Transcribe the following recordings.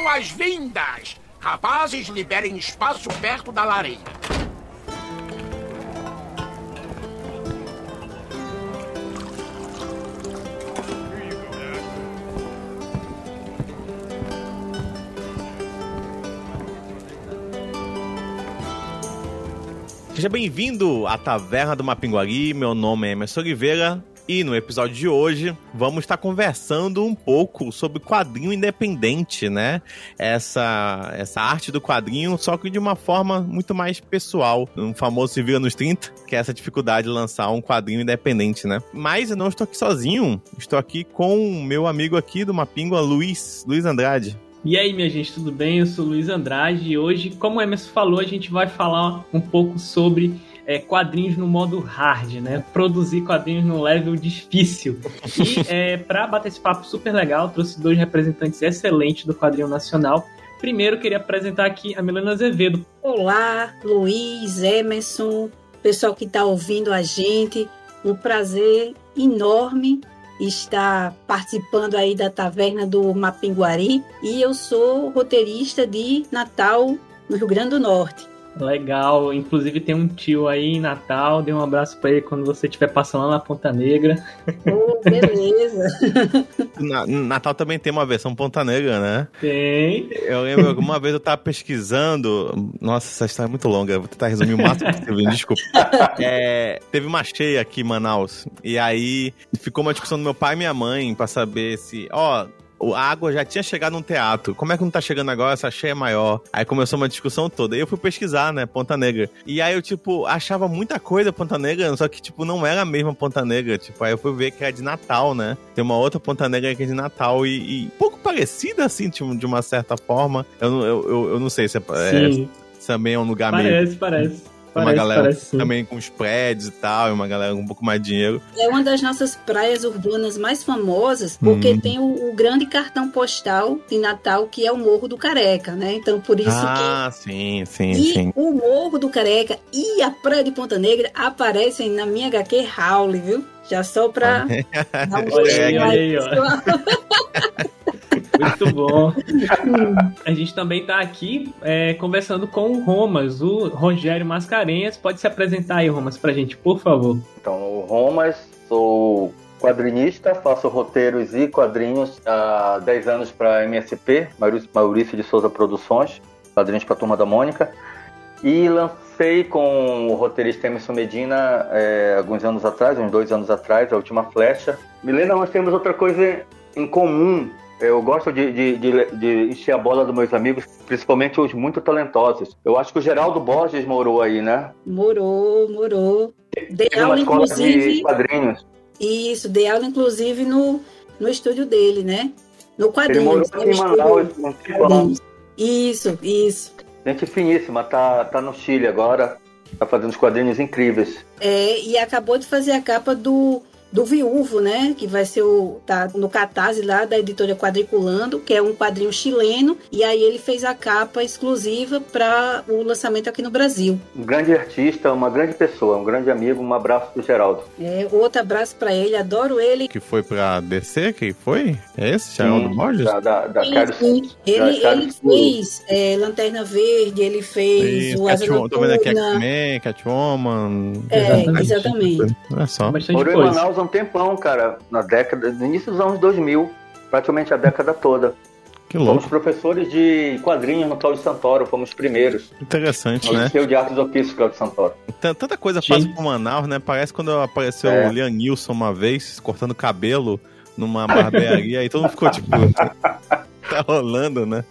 Boas-vindas! Rapazes, liberem espaço perto da lareira. Seja bem-vindo à Taverna do Mapinguari. Meu nome é Emerson Oliveira e no episódio de hoje vamos estar conversando um pouco sobre quadrinho independente, né? Essa, essa arte do quadrinho, só que de uma forma muito mais pessoal. Um famoso se vira nos 30, que é essa dificuldade de lançar um quadrinho independente, né? Mas eu não estou aqui sozinho, estou aqui com o meu amigo aqui do Mapingua, Luiz, Luiz Andrade. E aí, minha gente, tudo bem? Eu sou o Luiz Andrade e hoje, como o Emerson falou, a gente vai falar um pouco sobre é, quadrinhos no modo hard, né? Produzir quadrinhos no level difícil. E é, para bater esse papo super legal, trouxe dois representantes excelentes do quadrinho nacional. Primeiro, queria apresentar aqui a Milena Azevedo. Olá, Luiz, Emerson, pessoal que está ouvindo a gente. Um prazer enorme está participando aí da taverna do Mapinguari e eu sou roteirista de Natal, no Rio Grande do Norte. Legal, inclusive tem um tio aí em Natal, dê um abraço para ele quando você estiver passando lá na Ponta Negra. Oh, beleza. Na, Natal também tem uma versão Ponta Negra, né? Tem. Eu lembro que uma vez eu tava pesquisando. Nossa, essa história é muito longa, vou tentar resumir o máximo possível, desculpa. É, teve uma cheia aqui em Manaus, e aí ficou uma discussão do meu pai e minha mãe para saber se, ó, a água já tinha chegado no teatro. Como é que não tá chegando agora? Essa cheia é maior. Aí começou uma discussão toda. E eu fui pesquisar, né? Ponta Negra. E aí eu, tipo, achava muita coisa Ponta Negra, só que, tipo, não era a mesma Ponta Negra. Tipo, aí eu fui ver que era de Natal, né? Tem uma outra Ponta Negra que é de Natal e, e pouco parecida, assim, tipo, de uma certa forma. Eu, eu, eu, eu não sei se é, é, também é um lugar parece, meio. Parece, parece. Parece, uma galera também com os prédios e tal, e uma galera com um pouco mais de dinheiro. É uma das nossas praias urbanas mais famosas, porque hum. tem o, o, grande cartão postal de Natal, que é o Morro do Careca, né? Então, por isso ah, que. Ah, sim, sim, e sim. O Morro do Careca e a Praia de Ponta Negra aparecem na minha HQ Howl, viu? Já só pra. dar um olha aí, olha aí, ó. Muito bom. A gente também está aqui é, conversando com o Romas, o Rogério Mascarenhas. Pode se apresentar aí, Romas, pra gente, por favor. Então, o Romas, sou quadrinista, faço roteiros e quadrinhos há 10 anos para MSP, Maurício de Souza Produções, quadrinhos para a Turma da Mônica. E lancei com o roteirista Emerson Medina é, alguns anos atrás, uns dois anos atrás, a Última Flecha. Milena, nós temos outra coisa em comum eu gosto de, de, de, de, encher a bola dos meus amigos, principalmente os muito talentosos. Eu acho que o Geraldo Borges morou aí, né? Morou, morou. Dei aula, inclusive. De quadrinhos. Isso, dei aula, inclusive, no, no estúdio dele, né? No quadrinho. Ele morou aqui em Manaus, Isso, isso. Gente finíssima, tá, tá no Chile agora. Tá fazendo os quadrinhos incríveis. É, e acabou de fazer a capa do do Viúvo, né? Que vai ser o. tá no Catarse lá da editora Quadriculando, que é um quadrinho chileno. E aí ele fez a capa exclusiva para o lançamento aqui no Brasil. Um grande artista, uma grande pessoa, um grande amigo. Um abraço pro Geraldo. É, outro abraço para ele, adoro ele. Que foi pra DC? Quem foi? É esse? Geraldo Borges? Da, da, da sim, sim. Ele, da ele fez é, Lanterna Verde, ele fez o Asa Noturna. Tô vendo aqui X-Men, Catwoman. É, exatamente. É só. Morou em Manaus um tempão, cara, na década, no início dos anos 2000, praticamente a década toda. Que louco. Fomos professores de quadrinhos no Cláudio Santoro, fomos os primeiros. Interessante, né? O de Artes Ofícios, Cláudio Santoro. Tanta coisa passa por Manaus, né? Parece quando apareceu é. o Liam Nilson uma vez, cortando cabelo numa barbearia, aí todo mundo ficou tipo... tá rolando, né?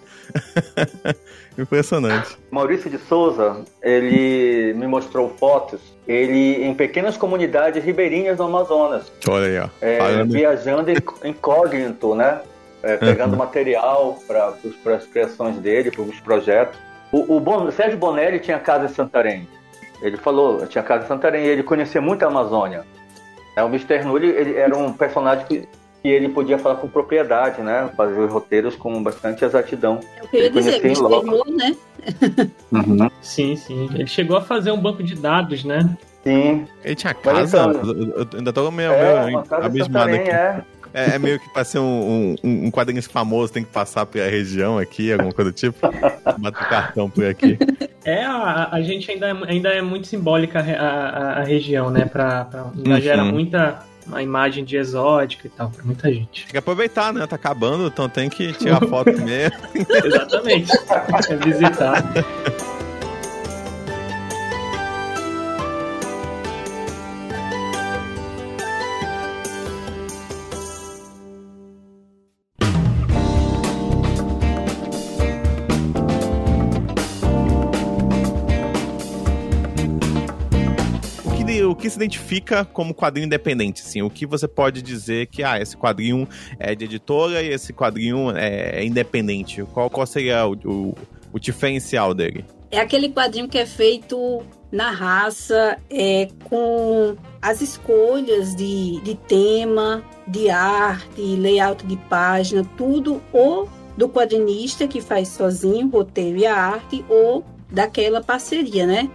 Impressionante. Maurício de Souza, ele me mostrou fotos, ele em pequenas comunidades ribeirinhas do Amazonas. Olha aí, ó. É, viajando incógnito, né? É, pegando uhum. material para as criações dele, para os projetos. O, o, bon, o Sérgio Bonelli tinha casa em Santarém. Ele falou, tinha casa em Santarém, e ele conhecia muito a Amazônia. É, o Mr. Nulli ele era um personagem que e ele podia falar com propriedade, né? Fazer os roteiros com bastante exatidão. Eu queria ele dizer, né? uhum. Sim, sim. Ele chegou a fazer um banco de dados, né? Sim. Ele tinha casa? Então, eu ainda tô meio, é, meio abismado aqui. É. É, é meio que pra ser um, um, um quadrinho famoso, tem que passar pela região aqui, alguma coisa do tipo. Bata o cartão por aqui. É, a, a gente ainda, é- ainda é muito simbólica a, a, a região, né? Pra, pra, ainda Uhum. gera muita a imagem de exótica e tal, pra muita gente. Tem que aproveitar, né? Tá acabando, então tem que tirar foto mesmo. Exatamente. É visitar. Se identifica como quadrinho independente, assim? O que você pode dizer que, ah, esse quadrinho é de editora e esse quadrinho é, é independente? Qual, qual seria o, o, o diferencial dele? É aquele quadrinho que é feito na raça, é, com as escolhas de, de tema, de arte, layout de página, tudo ou do quadrinista que faz sozinho o roteiro e a arte, ou daquela parceria, né?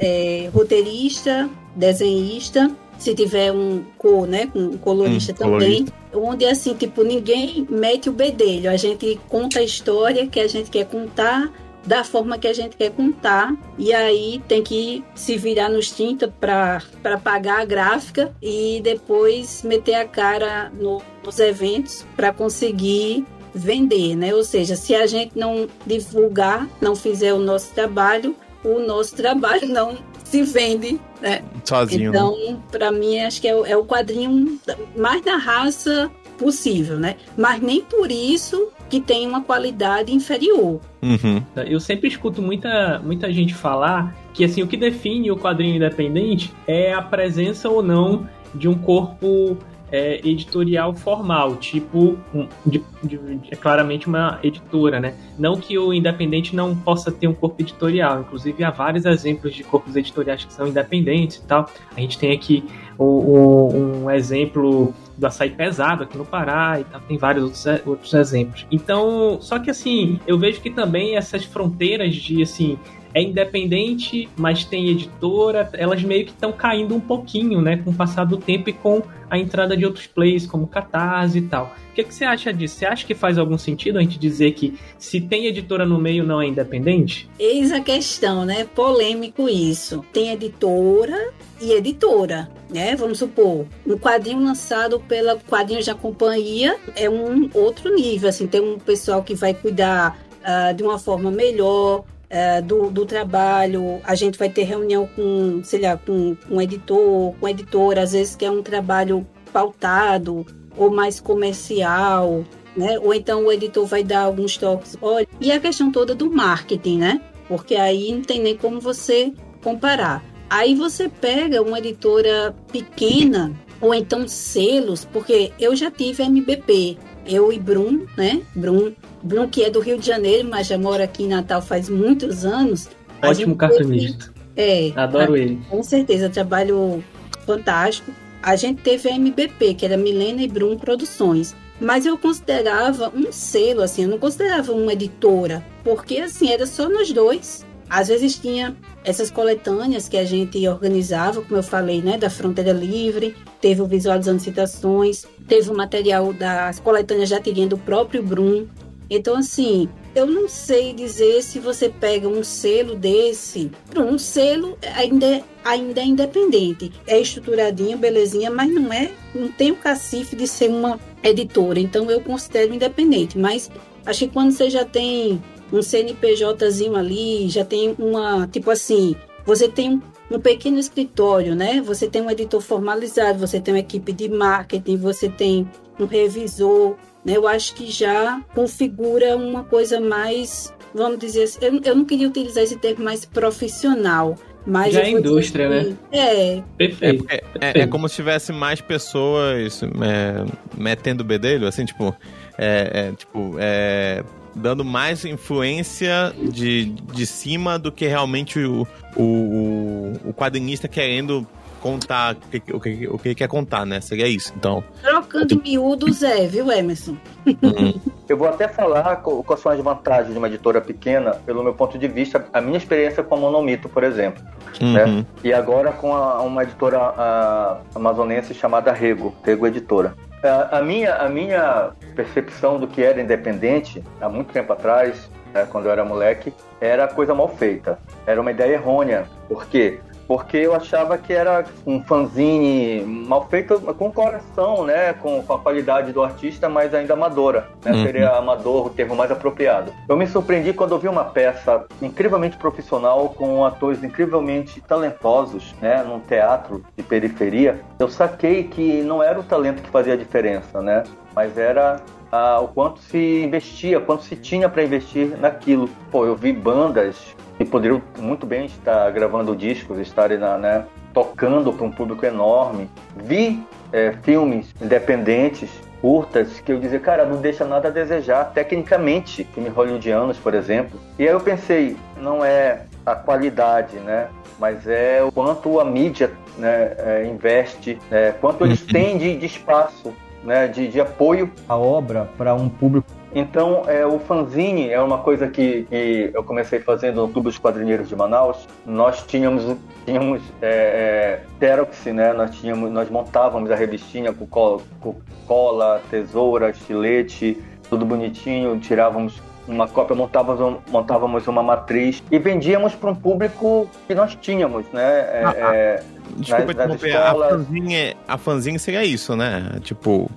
É, roteirista, desenhista, se tiver um cor, né? Um colorista Hum, também. Onde assim, tipo, ninguém mete o bedelho. A gente conta a história que a gente quer contar da forma que a gente quer contar. E aí tem que se virar nos 30 para pagar a gráfica e depois meter a cara no- nos eventos para conseguir vender, né? Ou seja, se a gente não divulgar, não fizer o nosso trabalho, o nosso trabalho não se vende, né? Sozinho, né? Então, para mim, acho que é, o- é o quadrinho mais na raça possível, né? Mas nem por isso que tem uma qualidade inferior. Uhum. Eu sempre escuto muita, muita gente falar que assim o que define o quadrinho independente é a presença ou não de um corpo é, editorial formal, tipo de, de- é claramente uma editora, né? Não que o independente não possa ter um corpo editorial, inclusive há vários exemplos de corpos editoriais que são independentes e tal. A gente tem aqui o- o- um exemplo do açaí pesado aqui no Pará e tal, tem vários outros, outros exemplos. Então, só que assim, eu vejo que também essas fronteiras de assim, é independente, mas tem editora, elas meio que estão caindo um pouquinho, né, com o passar do tempo e com a entrada de outros players, como Catarse e tal. O que, que você acha disso? Você acha que faz algum sentido a gente dizer que se tem editora no meio não é independente? Eis a questão, né? Polêmico isso. Tem editora e editora, né? Vamos supor, um quadrinho lançado pela Quadrinhos da Companhia é um outro nível, assim, tem um pessoal que vai cuidar ah, de uma forma melhor ah, do, do trabalho, a gente vai ter reunião com, sei lá, com um editor, com editora, às vezes que é um trabalho pautado ou mais comercial, né? Ou então o editor vai dar alguns toques. Olha, e a questão toda do marketing, né? Porque aí não tem nem como você comparar. Aí você pega uma editora pequena ou então selos, porque eu já tive MBP, eu e Brum, né? Brum, Brum que é do Rio de Janeiro, mas já mora aqui em Natal faz muitos anos. Ótimo cartunista. É, Adoro ele. com certeza, trabalho fantástico. A gente teve a MBP, que era Milena e Brum Produções. Mas eu considerava um selo, assim, eu não considerava uma editora, porque assim, era só nós dois. Às vezes tinha essas coletâneas que a gente organizava, como eu falei, né, da Fronteira Livre, teve o Visualizando Citações, teve o material das coletâneas da tirinha do próprio Brum. Então, assim, eu não sei dizer se você pega um selo desse. Um selo ainda é, ainda é independente. É estruturadinho, belezinha, mas não é. Não tem o cacife de ser uma editora. Então eu considero independente. Mas acho que quando você já tem um CNPJzinho ali, já tem uma. Tipo assim, você tem um pequeno escritório, né? Você tem um editor formalizado, você tem uma equipe de marketing, você tem um revisor, né? Eu acho que já configura uma coisa mais, vamos dizer assim, eu, eu não queria utilizar esse termo mais profissional, mas Já é dizer indústria, né? que- É, É, Perfeito. é, é- é como se tivesse mais pessoas é, metendo o bedelho, assim, tipo, é, é, tipo, é, dando mais influência de, de cima do que realmente o, o, o quadrinista querendo contar o que, o, que, o que quer contar, né? Seria isso, então. trocando em miúdos é, viu, Emerson? Uhum. Eu vou até falar quais são as vantagens de uma editora pequena, pelo meu ponto de vista, a minha experiência com a Monomito, por exemplo. Uhum. E agora com a- uma editora a, amazonense chamada Rego, Rego Editora. A, a minha, a minha percepção do que era independente, há muito tempo atrás, né, quando eu era moleque, era coisa mal feita. Era uma ideia errônea. Por quê? Porque eu achava que era um fanzine mal feito com coração, né? Com, com a qualidade do artista, mas ainda amadora. Né? Uhum. Seria amador o termo mais apropriado. Eu me surpreendi quando eu vi uma peça incrivelmente profissional, com atores incrivelmente talentosos, né? Num teatro de periferia. Eu saquei que não era o talento que fazia a diferença, né? Mas era ah, o quanto se investia, quanto se tinha para investir naquilo. Pô, eu vi bandas e poderiam muito bem estar gravando discos, estarem na, né, tocando para um público enorme. Vi é, filmes independentes, curtas, que eu dizia, cara, não deixa nada a desejar, tecnicamente, filmes hollywoodianos, por exemplo. E aí eu pensei, não é a qualidade, né? Mas é o quanto a mídia né, é, investe, é, quanto eles uhum. têm de, de espaço, né, de, de apoio à obra para um público então, é, o fanzine é uma coisa que, que, eu comecei fazendo no Clube dos Quadrinheiros de Manaus. Nós tínhamos, tínhamos é, é, né? Nós, tínhamos, nós montávamos a revistinha com cola, com cola, tesoura, estilete, tudo bonitinho, tirávamos uma cópia, montávamos, montávamos uma matriz e vendíamos para um público que nós tínhamos, né? É, ah, ah. é, Desculpa nas escolas... a fanzinha, a fanzinha seria isso, né? Tipo,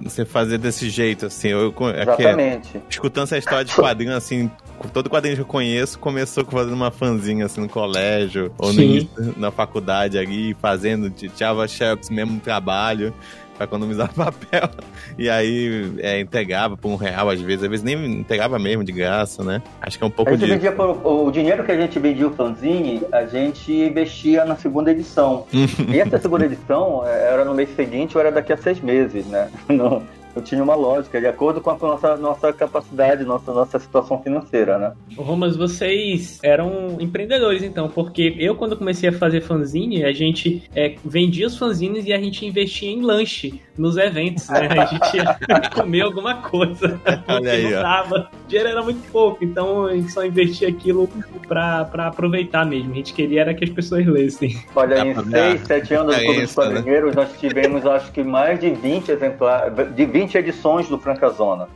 você fazer desse jeito, assim. Eu, é Exatamente. É, escutando essa história de quadrinho, assim, todo quadrinho que eu conheço começou fazendo uma fanzinha, assim, no colégio, ou no, na faculdade ali, fazendo, tirava xerox mesmo no trabalho pra economizar papel. E aí é, entregava por um real às vezes, às vezes nem entregava mesmo de graça, né? Acho que é um pouco de. Vendia por, o dinheiro que a gente vendia o fanzine, a gente investia na segunda edição. e essa segunda edição é, era no mês seguinte ou era daqui a seis meses, né? Não, eu tinha uma lógica, de acordo com a nossa, nossa capacidade, nossa, nossa situação financeira, né? Romas, vocês eram empreendedores, então, porque eu, quando comecei a fazer fanzine, a gente é, vendia os fanzines e a gente investia em lanche nos eventos, né? A gente ia comer alguma coisa. Olha aí, não dava. O dinheiro era muito pouco, então a gente só investia aquilo pra, pra aproveitar mesmo. A gente queria era que as pessoas lessem. Olha, em 6, 7 anos do Clube dos Quadrinheiros, né? nós tivemos acho que mais de 20 exemplares, de 20 edições do Francazona.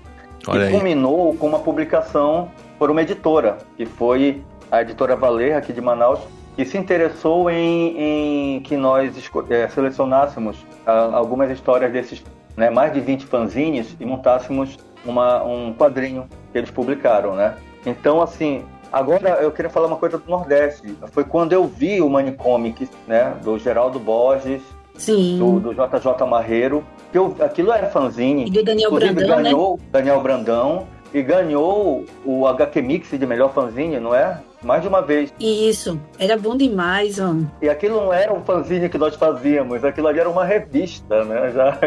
Olha e culminou com uma publicação por uma editora, que foi a editora Valer, aqui de Manaus, que se interessou em, em que nós é, selecionássemos uh, algumas histórias desses né, mais de 20 fanzines e montássemos uma, um quadrinho que eles publicaram, né? Então, assim, agora eu queria falar uma coisa do Nordeste. Foi quando eu vi o Manicomics, né, do Geraldo Borges, Sim. Do, do JJ Marreiro, que eu, aquilo era fanzine. E do Daniel Brandão, né? ganhou né? Daniel Brandão e ganhou o HQ Mix de melhor fanzine, não é? Mais de uma vez. Isso, era bom demais, mano. E aquilo não era um fanzine que nós fazíamos, aquilo ali era uma revista, né? Já...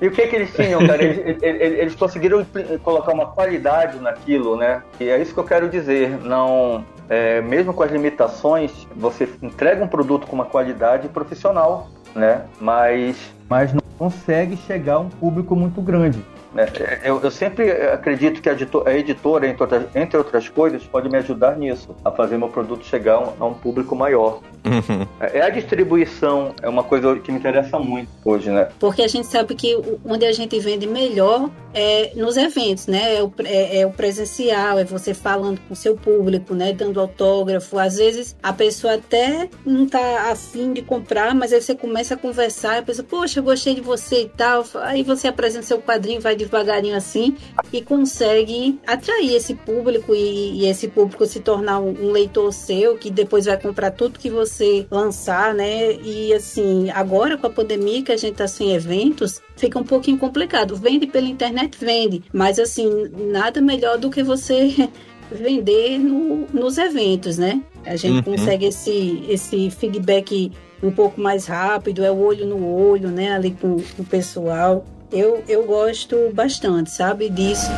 E o que que eles tinham, cara? Eles, eles, eles, conseguiram colocar uma qualidade naquilo, né? E é isso que eu quero dizer. Não, é, mesmo com as limitações, você entrega um produto com uma qualidade profissional, né? Mas, mas não consegue chegar a um público muito grande. Né? Eu, eu, sempre acredito que a editora, a editora entre, outras, entre, outras, coisas, pode me ajudar nisso, a fazer meu produto chegar a um público maior. Uhum. É a distribuição, é uma coisa que me interessa muito hoje, né? Porque a gente sabe que onde a gente vende melhor é nos eventos, né? É o, é, é o presencial, é você falando com o seu público, né? Dando autógrafo. Às vezes a pessoa até não tá afim de comprar, mas aí você começa a conversar, a pessoa, poxa, gostei de você e tal. Aí você apresenta seu quadrinho, vai devagarinho assim e consegue atrair esse público e, e esse público se tornar um, um leitor seu que depois vai comprar tudo que você lançar, né? E assim, agora com a pandemia que a gente tá sem eventos, fica um pouquinho complicado. Vende pela internet, vende, mas assim, nada melhor do que você vender no, nos eventos, né? A gente uhum. consegue esse, esse feedback um pouco mais rápido, é o olho no olho, né? Ali com, com o pessoal. Eu, eu gosto bastante, sabe, disso.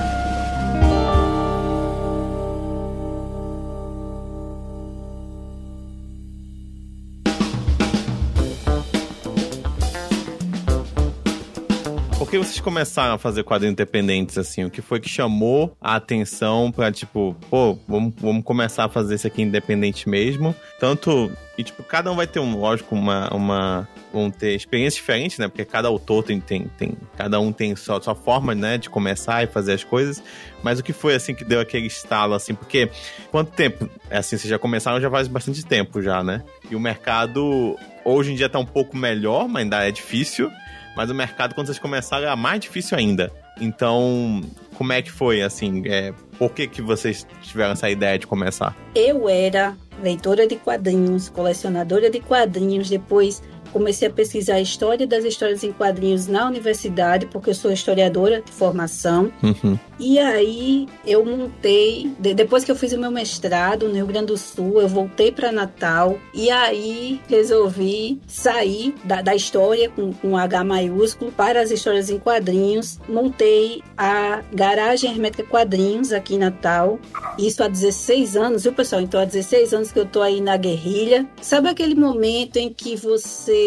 Por que vocês começaram a fazer quadrinhos independentes, assim? O que foi que chamou a atenção pra, tipo, pô, vamos, vamos começar a fazer isso aqui independente mesmo? Tanto. E, tipo, cada um vai ter, um, lógico, uma, uma vão ter experiências diferentes, né? Porque cada autor tem, tem, tem cada um tem sua, sua forma, né, de começar e fazer as coisas. Mas o que foi assim que deu aquele estalo assim? Porque quanto tempo? É assim, vocês já começaram já faz bastante tempo já, né? E o mercado hoje em dia tá um pouco melhor, mas ainda é difícil. Mas o mercado, quando vocês começaram, é mais difícil ainda. Então, como é que foi, assim? É, por que, que vocês tiveram essa ideia de começar? Eu era leitora de quadrinhos, colecionadora de quadrinhos, depois comecei a pesquisar a história das histórias em quadrinhos na universidade, porque eu sou historiadora de formação. Uhum. E aí eu montei, de- depois que eu fiz o meu mestrado no Rio Grande do Sul, eu voltei para Natal e aí resolvi sair da, da história com, com H maiúsculo para as histórias em quadrinhos. Montei a Garagem Hermética Quadrinhos aqui em Natal. Isso há 16 anos, viu pessoal? Então há 16 anos que eu tô aí na guerrilha. Sabe aquele momento em que você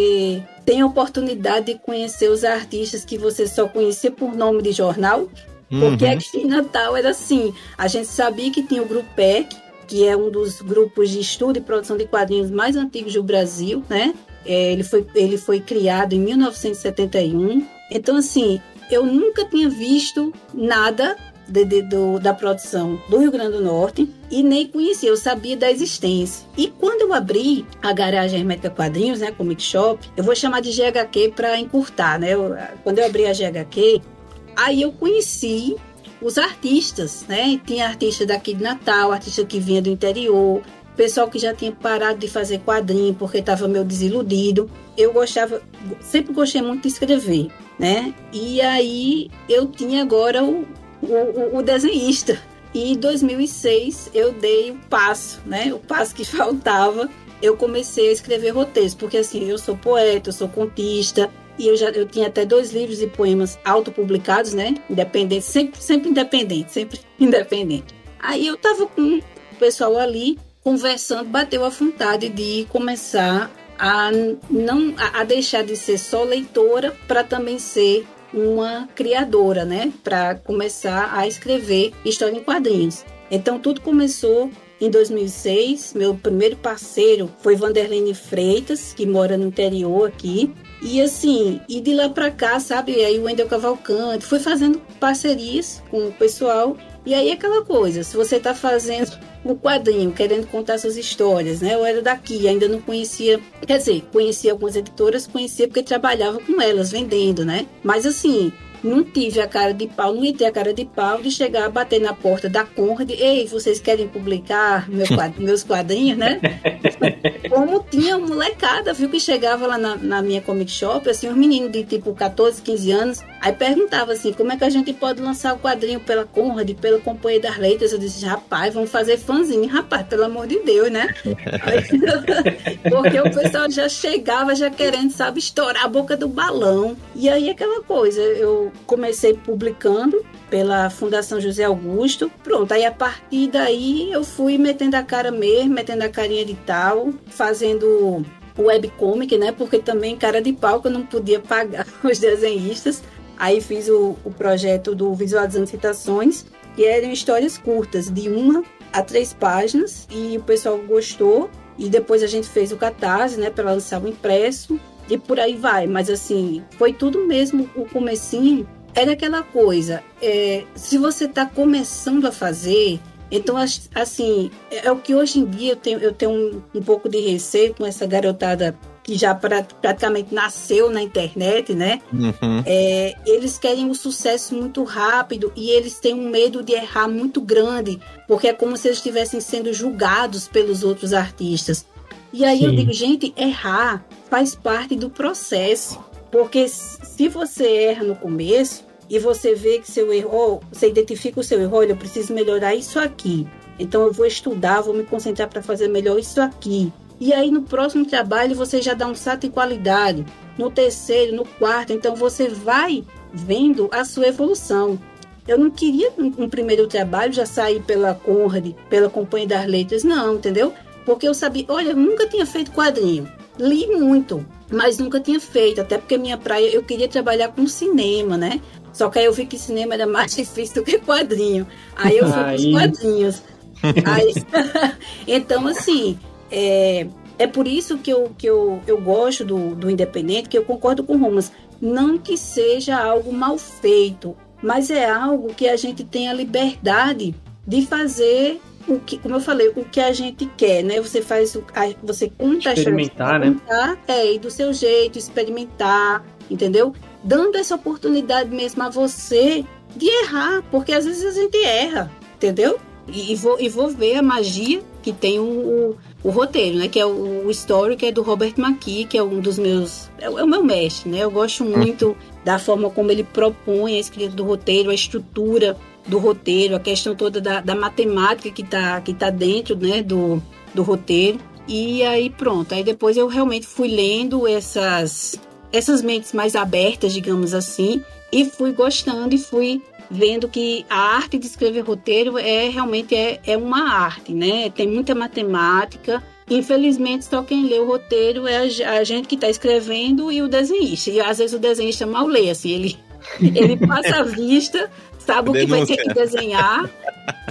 tem a oportunidade de conhecer os artistas que você só conhecia por nome de jornal? Porque Uhum. aqui em Natal era assim, a gente sabia que tinha o Grupo PEC, que é um dos grupos de estudo e produção de quadrinhos mais antigos do Brasil, né? É, ele, foi, ele foi criado em 1971. Então, assim, eu nunca tinha visto nada de- de- do- da produção do Rio Grande do Norte e nem conhecia, eu sabia da existência. E quando eu abri a garagem Hermética Quadrinhos, né, Comic Shop, eu vou chamar de GHQ para encurtar, né? Eu- quando eu abri a GHQ, Aí eu conheci os artistas, né? Tinha artista daqui de Natal, artista que vinha do interior, pessoal que já tinha parado de fazer quadrinho porque estava meio desiludido. Eu gostava, sempre gostei muito de escrever, né? E aí eu tinha agora o, o, o desenhista. E em 2006 eu dei o passo, né? O passo que faltava. Eu comecei a escrever roteiros, porque assim, eu sou poeta, eu sou contista, e eu já eu tinha até dois livros de poemas autopublicados, né? Independente, sempre, sempre independente, sempre independente. Aí eu tava com o pessoal ali conversando, bateu a vontade de começar a não a deixar de ser só leitora para também ser uma criadora, né? Para começar a escrever história em quadrinhos. Então tudo começou em 2006. Meu primeiro parceiro foi Vanderlene Freitas, que mora no interior aqui. E assim, e de lá pra cá, sabe? Aí o Wendel Cavalcante foi fazendo parcerias com o pessoal. E aí aquela coisa, se você tá fazendo um quadrinho, querendo contar suas histórias, né? Eu era daqui, ainda não conhecia, quer dizer, conhecia algumas editoras, conhecia porque trabalhava com elas, vendendo, né? Mas assim, não tive a cara de pau, não ter a cara de pau de chegar, bater na porta da Conrad, ei, vocês querem publicar meu meus quadrinhos, né? Como tinha molecada, viu, que chegava lá na, na minha comic shop, assim, uns meninos de tipo 14, 15 anos, aí perguntava assim, como é que a gente pode lançar o quadrinho pela Conrad, pela Companhia das Letras? Eu disse, rapaz, vamos fazer fãzinho, rapaz, pelo amor de Deus, né? Porque o pessoal já chegava já querendo, sabe, estourar a boca do balão. E aí aquela coisa, eu comecei publicando pela Fundação José Augusto. Pronto, aí a partir daí eu fui metendo a cara mesmo, metendo a carinha de tal, fazendo webcomic, né? Porque também cara de pau que eu não podia pagar os desenhistas. Aí fiz o, o projeto do Visualizando Citações, que eram histórias curtas, de uma a três páginas, e o pessoal gostou. E depois a gente fez o catarse, né, para lançar o impresso, e por aí vai. Mas assim, foi tudo mesmo o comecinho. Era aquela coisa, é, se você está começando a fazer, então as- assim, é é o que hoje em dia eu tenho, eu tenho um, um pouco de receio com essa garotada que já pra- praticamente nasceu na internet, né? Uhum. É, eles querem o sucesso muito rápido e eles têm um medo de errar muito grande, porque é como se eles estivessem sendo julgados pelos outros artistas. E aí eu Sim. digo, gente, errar faz parte do processo, porque se você erra no começo e você vê que seu erro, você identifica o seu erro, olha, eu preciso melhorar isso aqui. Então eu vou estudar, vou me concentrar para fazer melhor isso aqui. E aí no próximo trabalho você já dá um salto em qualidade. No terceiro, no quarto, então você vai vendo a sua evolução. Eu não queria um, primeiro trabalho já sair pela Conrad, pela Companhia das Letras, não, entendeu? Porque eu sabia, olha, eu nunca tinha feito quadrinho. Li muito, mas nunca tinha feito, até porque minha praia eu queria trabalhar com cinema, né? Só que aí eu vi que cinema era mais difícil do que quadrinho. Aí eu fui para os quadrinhos. Aí, então, assim, é, É por isso que eu, que eu, eu gosto do, do independente, que eu concordo com o Romas. Não que seja algo mal feito, mas é algo que a gente tem a liberdade de fazer o que, como eu falei, o que a gente quer, né? Você faz, você conta experimentar, a história, né? É, e do seu jeito, experimentar, entendeu? Dando essa oportunidade mesmo a você de errar, porque às vezes a gente erra, entendeu? E, e vou, e vou ver a magia que tem o, o, roteiro, né? Que é o, o story, que é do Robert McKee, que é um dos meus. É, é o meu mestre, né? Eu gosto muito da forma como ele propõe a escrita do roteiro, a estrutura do roteiro, a questão toda da, da matemática que está que tá dentro né, do, do roteiro. E aí pronto, aí depois eu realmente fui lendo essas, essas mentes mais abertas, digamos assim, e fui gostando e fui vendo que a arte de escrever roteiro é realmente é, é uma arte, né? Tem muita matemática. Infelizmente, só quem lê o roteiro é a, gente que está escrevendo e o desenhista. E às vezes o desenhista mal lê, assim, ele, ele passa a vista sabe o que vai ter que desenhar.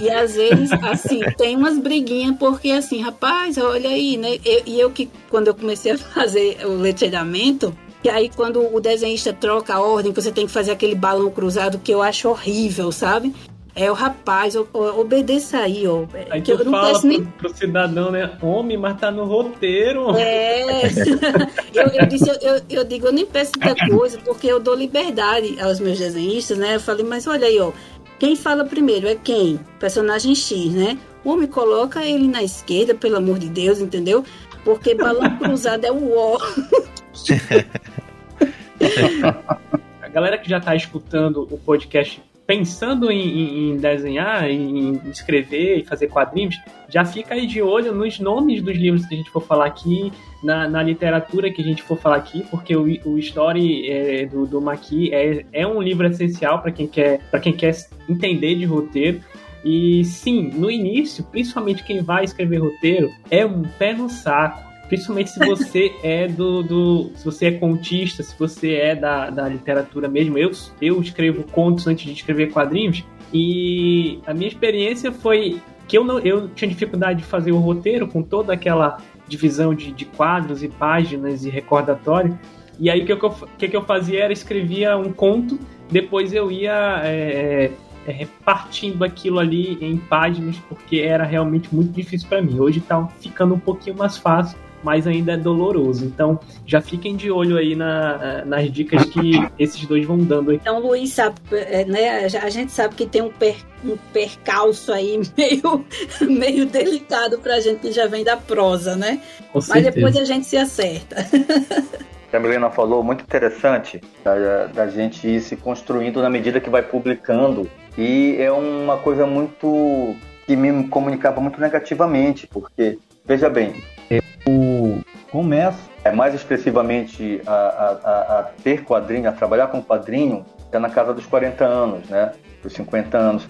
E às vezes, assim, tem umas briguinhas, porque assim, rapaz, olha aí, né? Eu, e eu que, quando eu comecei a fazer o letreiramento, e aí quando o desenhista troca a ordem, você tem que fazer aquele balão cruzado que eu acho horrível, sabe? É o rapaz, obedeça aí, ó. Aí que tu eu não fala pro, nem... pro cidadão, né? Homem, mas tá no roteiro. É. eu, eu, disse, eu, eu, digo, eu nem peço muita coisa, porque eu dou liberdade aos meus desenhistas, né? Eu falei, mas olha aí, ó. Quem fala primeiro é quem? Personagem X, né? O homem coloca ele na esquerda, pelo amor de Deus, entendeu? Porque balão cruzado é o ó. A galera que já tá escutando o podcast pensando em, em, desenhar, em escrever e fazer quadrinhos, já fica aí de olho nos nomes dos livros que a gente for falar aqui, na, na literatura que a gente for falar aqui, porque o, o Story é, do, do Maqui é, é um livro essencial para quem, quer, quem quer entender de roteiro. E sim, no início, principalmente quem vai escrever roteiro, é um pé no saco Principalmente se você é do, do. Se você é contista, se você é da, da literatura mesmo. Eu, eu escrevo contos antes de escrever quadrinhos. E a minha experiência foi que eu, não, eu tinha dificuldade de fazer o roteiro com toda aquela divisão de, de quadros e páginas e recordatório. E aí o que, eu, que, que eu fazia era escrevia um conto, depois eu ia é, é, repartindo aquilo ali em páginas, porque era realmente muito difícil para mim. Hoje está ficando um pouquinho mais fácil mas ainda é doloroso. Então, já fiquem de olho aí na, nas dicas que esses dois vão dando aí. Então, Luiz sabe, é, né? A gente sabe que tem um, per, um percalço aí meio, meio delicado pra gente que já vem da prosa, né? Com mas depois a gente se acerta. a Milena falou, muito interessante da, da gente ir se construindo na medida que vai publicando. E é uma coisa muito que me comunicava muito negativamente, porque, veja bem, começo. É mais expressivamente a, a, a, ter quadrinho, a trabalhar com quadrinho, é na casa dos 40 anos, né? Dos 50 anos.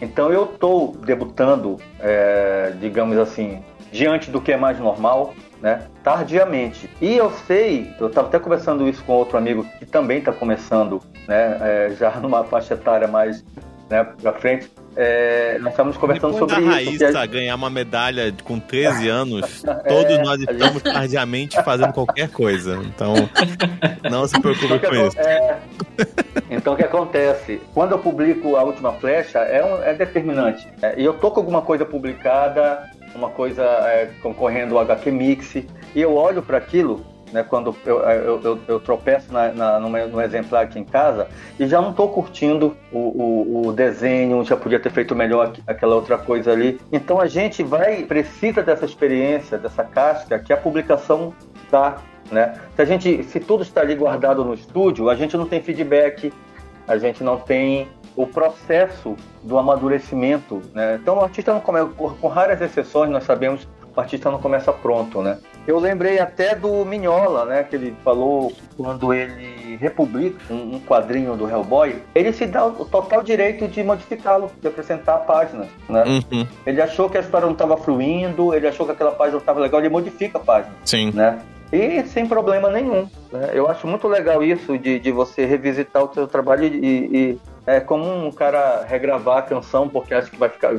Então eu estou debutando, é, digamos assim, diante do que é mais normal, né? Tardiamente. E eu sei, eu estava até conversando isso com outro amigo que também está começando, né? É, já numa faixa etária mais né, para frente. É, nós estamos conversando Depois sobre da isso. Raíssa ganhar uma medalha com 13 anos, todos é, nós estamos gente... tardiamente fazendo qualquer coisa. Então, não se preocupe então, com isso. É... Então, o que acontece? Quando eu publico A Última Flecha, é, um, é determinante. É, e eu tô com alguma coisa publicada, uma coisa é, concorrendo ao HQ Mix, e eu olho para aquilo né, quando eu, eu, eu, eu tropeço na, na, exemplar aqui em casa e já não estou curtindo o, o, o, desenho, já podia ter feito melhor aquela outra coisa ali. Então a gente vai, precisa dessa experiência, dessa casca que a publicação dá. Né? Se, a gente, se tudo está ali guardado no estúdio, a gente não tem feedback, a gente não tem o processo do amadurecimento. Né? Então o artista não começa, com raras exceções, nós sabemos o artista não começa pronto, né? Eu lembrei até do Minhola, né? Que ele falou quando ele republica um, um quadrinho do Hellboy, ele se dá o total direito de modificá-lo, de acrescentar páginas, né? Uhum. Ele achou que a história não estava fluindo, ele achou que aquela página não estava legal, ele modifica a página. Sim. Né? E sem problema nenhum. Né? Eu acho muito legal isso de, de você revisitar o seu trabalho e, e É comum um cara regravar a canção porque acha que vai ficar,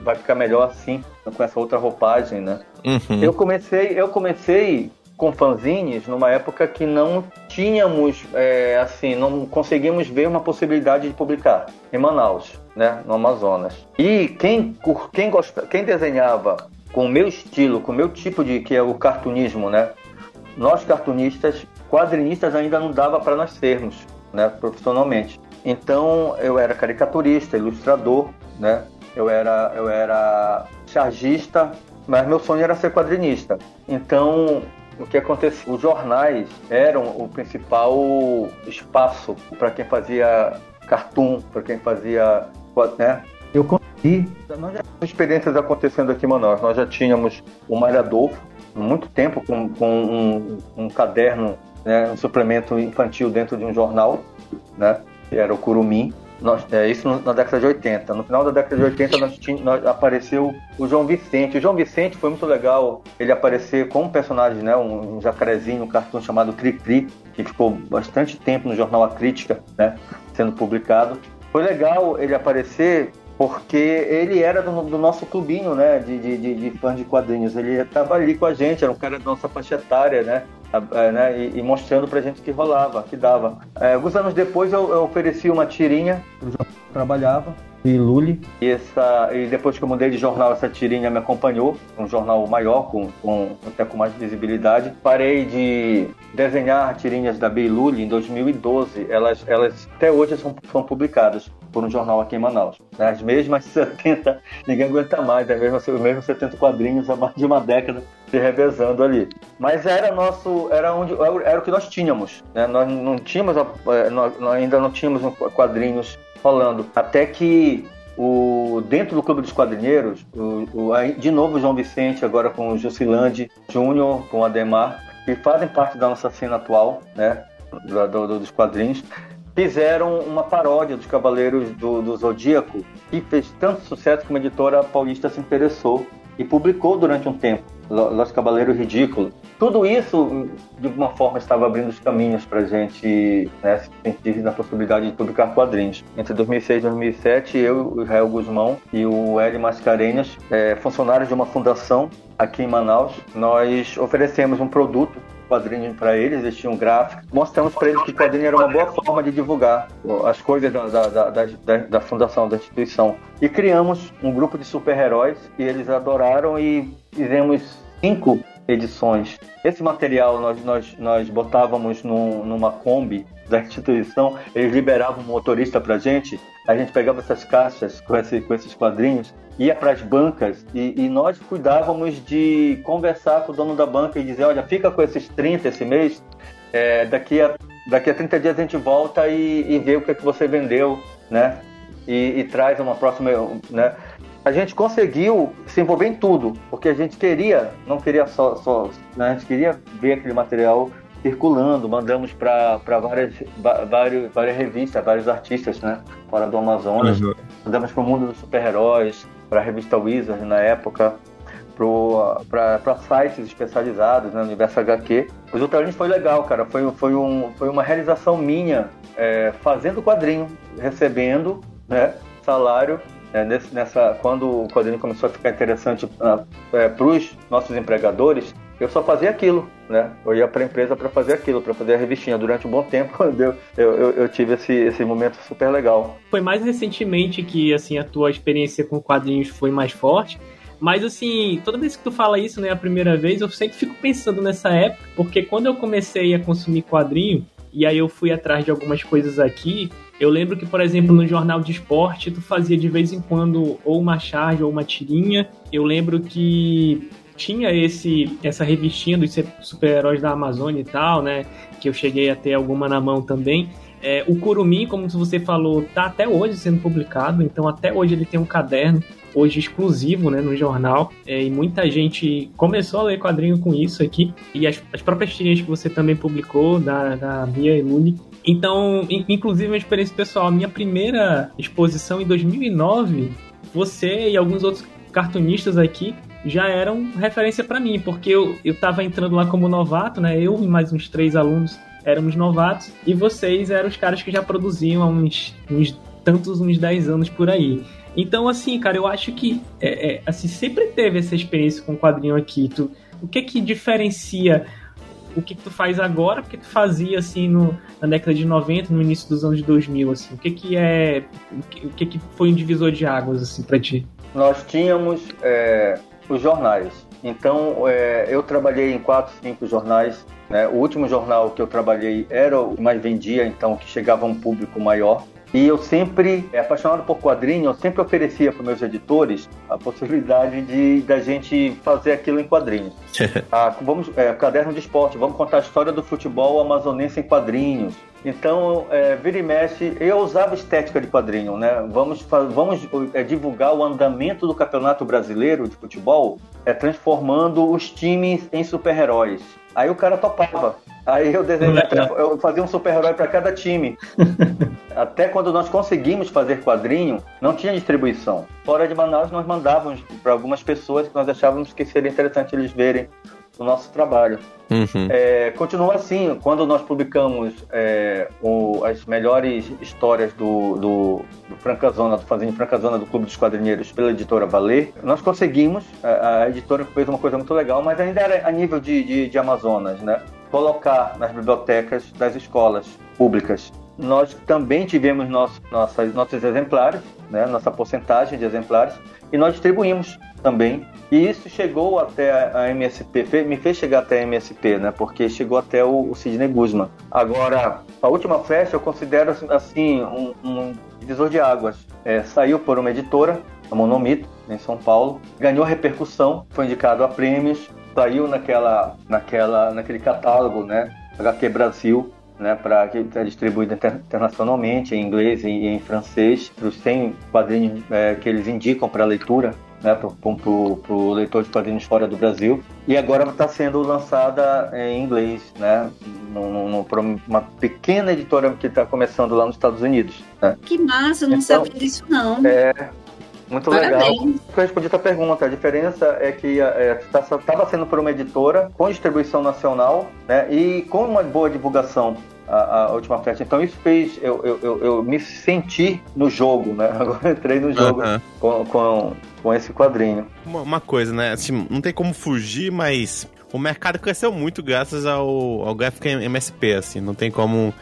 vai ficar melhor assim, com essa outra roupagem, né? Uhum. Eu comecei, eu comecei com fanzines numa época que não tínhamos, é, assim, não conseguimos ver uma possibilidade de publicar em Manaus, né, no Amazonas. E quem, quem, gosta, quem desenhava com o meu estilo, com o meu tipo de, que é o cartunismo, né, nós cartunistas, quadrinistas ainda não dava para nós sermos, né, profissionalmente. Então eu era caricaturista, ilustrador, né, eu era, eu era chargista, mas meu sonho era ser quadrinista. Então o que acontecia? Os jornais eram o principal espaço para quem fazia cartoon, para quem fazia, né? Eu consegui. Nós já tínhamos experiências acontecendo aqui em Manaus. Nós já tínhamos o há muito tempo, com, com um, um caderno, né, um suplemento infantil dentro de um jornal, né, que era o Curumim. Nós, é, isso na década de 80. No final da década de 80 nós nós- apareceu o João Vicente. O João Vicente foi muito legal ele aparecer como personagem, né, um, um jacarezinho, um cartoon chamado Cri Cri, que ficou bastante tempo no jornal A Crítica, né, sendo publicado. Foi legal ele aparecer porque ele era do, do nosso clubinho, né, de, de, de, de fãs de quadrinhos. Ele estava ali com a gente, era um cara da nossa faixa etária, né, a- né, e, e mostrando pra gente que rolava, que dava. É, alguns anos depois eu, eu ofereci uma tirinha Trabalhava. E Lully. e, essa, e depois que eu mudei de jornal, essa tirinha me acompanhou, um jornal maior, com, com, até com mais visibilidade. Parei de desenhar tirinhas da Beiluli em 2012. Elas, elas até hoje são, são publicadas por um jornal aqui em Manaus. né? As mesmas 70, ninguém aguenta mais, as mesmas, os mesmos 70 quadrinhos há mais de uma década se revezando ali. Mas era nosso, era onde era o que nós tínhamos. né? Nós não tínhamos, eh, nós, ainda não tínhamos quadrinhos rolando. Até que o, dentro do Clube dos Quadrinheiros, o, o- de novo o João Vicente, agora com o Jusilande Júnior, com o Ademar, que fazem parte da nossa cena atual, né, do- do- dos quadrinhos, fizeram uma paródia dos Cavaleiros do, do Zodíaco, que fez tanto sucesso que uma editora paulista se interessou e publicou durante um tempo, Lo- Los Cavaleiros Ridículos. Tudo isso, de alguma forma, estava abrindo os caminhos para a gente né, se sentir na possibilidade de publicar quadrinhos. Entre 2006 e 2007, eu, Israel Guzmão e o Hélio Mascarenhas, eh, funcionários de uma fundação aqui em Manaus, nós oferecemos um produto quadrinho para eles, eles tinham gráfico. Mostramos para eles que quadrinho era uma boa forma de divulgar as coisas da, da, da, da, da fundação, da instituição. E criamos um grupo de super-heróis e eles adoraram e fizemos cinco edições. Esse material nós, nós, nós botávamos num, numa Kombi da instituição, eles liberavam um motorista pra gente, a gente pegava essas caixas com, esse, com esses quadrinhos, ia para as bancas e, e nós cuidávamos de conversar com o dono da banca e dizer, olha, fica com esses 30 esse mês, é, daqui, a, daqui a 30 dias a gente volta e, e vê o que, é que você vendeu, né? E, e traz uma próxima, né? A gente conseguiu se envolver em tudo, porque a gente queria, não queria só, só né? a gente queria ver aquele material circulando, mandamos para várias, vários, várias revistas, vários artistas, né? Fora do Amazonas. Mandamos para o mundo dos super-heróis, para a revista Wizard na época, para sites especializados, né? Universo HQ. Os Ultralinhos foi legal, cara. Foi, foi, um, foi uma realização minha é, fazendo quadrinho, recebendo né, salário. É, nesse- nessa, quando o quadrinho começou a ficar interessante para os nossos empregadores, eu só fazia aquilo, né? Eu ia para a empresa para fazer aquilo, para fazer a revistinha. Durante um bom tempo, eu, eu, eu tive esse, esse momento super legal. Foi mais recentemente que assim a tua experiência com quadrinhos foi mais forte. Mas assim, toda vez que tu fala isso, né, a primeira vez, eu sempre fico pensando nessa época, porque quando eu comecei a consumir quadrinho, e aí eu fui atrás de algumas coisas aqui, eu lembro que, por exemplo, no jornal de esporte, tu fazia de vez em quando ou uma charge ou uma tirinha. Eu lembro que tinha esse essa revistinha dos super-heróis da Amazônia e tal, né, que eu cheguei a ter alguma na mão também. É, o Curumim, como você falou, tá até hoje sendo publicado, então até hoje ele tem um caderno, hoje exclusivo, né, no jornal, é, e muita gente começou a ler quadrinho com isso aqui, e as, as próprias tirinhas que você também publicou, da, da Bia e Luli. Então, in- inclusive, uma experiência pessoal, minha primeira exposição em 2009, você e alguns outros cartunistas aqui já eram referência para mim, porque eu, eu tava entrando lá como novato, né, eu e mais uns três alunos éramos novatos, e vocês eram os caras que já produziam há uns, uns tantos uns 10 anos por aí. Então, assim, cara, eu acho que é, é, assim, sempre teve essa experiência com quadrinho aqui. Tu, o que que diferencia o que, que tu faz agora, o que tu fazia assim no, na década de 90, no início dos anos 2000, assim? O que que é, o que, que, que foi um divisor de águas assim para ti? Nós tínhamos é, os jornais. Então, é, eu trabalhei em quatro, cinco jornais. Né? O último jornal que eu trabalhei era o que mais vendia, então que chegava a um público maior. E eu sempre, é, apaixonado por quadrinho, eu sempre oferecia para meus editores a possibilidade de da gente fazer aquilo em quadrinhos. ah, vamos, é, caderno de esporte, vamos contar a história do futebol amazonense em quadrinhos. Então, é, vira e mexe, eu usava estética de quadrinho, né? Vamos, vamos é, divulgar o andamento do Campeonato Brasileiro de Futebol, é, transformando os times em super-heróis. Aí o cara topava. Aí eu desenhei, eu fazia um super-herói para cada time. Até quando nós conseguimos fazer quadrinho, não tinha distribuição. Fora de Manaus, nós mandávamos para algumas pessoas que nós achávamos que seria interessante eles verem o nosso trabalho. Uhum. É, continua assim, quando nós publicamos é, o, as melhores histórias do, do, do Francazona, do Fazenda Francazona do Clube dos Quadrinheiros pela editora Valer, nós conseguimos, a, a, editora fez uma coisa muito legal, mas ainda era a nível de, de, de Amazonas, né? Colocar nas bibliotecas das escolas públicas. Nós também tivemos nosso, nossas, nossos exemplares, né? nossa porcentagem de exemplares, e nós distribuímos também. E isso chegou até a MSP, me fez chegar até a MSP, né? Porque chegou até o, o Sidney Guzman. Agora, a última festa eu considero assim um, um divisor de águas. É, saiu por uma editora, a Monomito, em São Paulo, ganhou repercussão, foi indicado a prêmios, saiu naquela, naquela, naquele catálogo, né? HQ Brasil, né, para que é distribuído internacionalmente em inglês e em francês, os 100 quadrinhos é, que eles indicam para leitura né, para o leitor de quadrinhos fora do Brasil. E agora está sendo lançada em inglês, né, por uma pequena editora que está começando lá nos Estados Unidos. Né. Que massa, não então, sabia disso não. É, muito Parabéns. legal. Eu respondi a pergunta. A diferença é que estava é, tá, sendo por uma editora com distribuição nacional né, e com uma boa divulgação a, a, última festa. Então isso fez eu, eu, eu, eu, me sentir no jogo, né? Agora entrei no jogo uh -huh. com, com, com esse quadrinho. Uma, uma, coisa, né? Assim, não tem como fugir, mas o mercado cresceu muito graças ao, ao Graphic MSP, assim, não tem como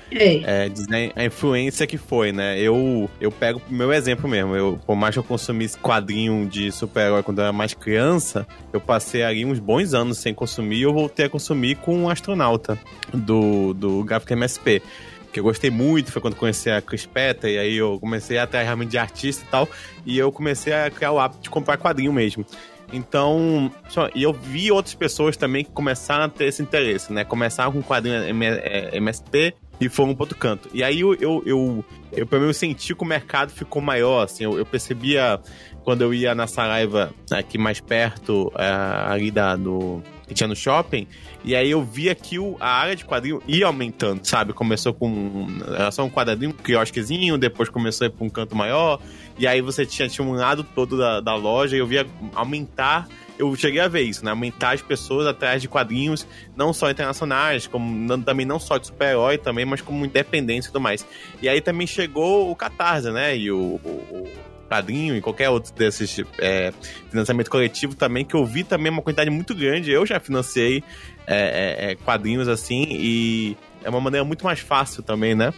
é, dizer a influência que foi, né? Eu, eu pego o meu exemplo mesmo, eu, por mais que eu consumisse quadrinho de super-herói quando eu era mais criança, eu passei ali uns bons anos sem consumir e eu voltei a consumir com um astronauta do, do Graphic MSP que eu gostei muito, foi quando conheci a Chris Peta, e aí eu comecei a ter realmente de artista e tal, e eu comecei a criar o hábito de comprar quadrinho mesmo. Então, e eu vi outras pessoas também que começaram a ter esse interesse, né? Começaram com quadrinho MSP é, e foram pro outro canto. E aí eu, eu, eu, eu pelo menos senti que o mercado ficou maior, assim, eu, eu percebia quando eu ia na Saraiva, aqui mais perto, é, ali da, do, que tinha no shopping, e aí eu via que o, a área de quadrinho ia aumentando, sabe? Começou com era só um quadradinho, um quiosquezinho, depois começou a ir pra um canto maior, e aí você tinha, tinha um lado todo da, da loja e eu via aumentar eu cheguei a ver isso, né? Aumentar as pessoas atrás de quadrinhos, não só internacionais, como também não só de super-herói também, mas como independência e tudo mais. E aí também chegou o Catarse, né? E o, o, quadrinho e qualquer outro desses é, financiamento coletivo também, que eu vi também uma quantidade muito grande. Eu já financiei é, é, é quadrinhos assim e é uma maneira muito mais fácil também, né?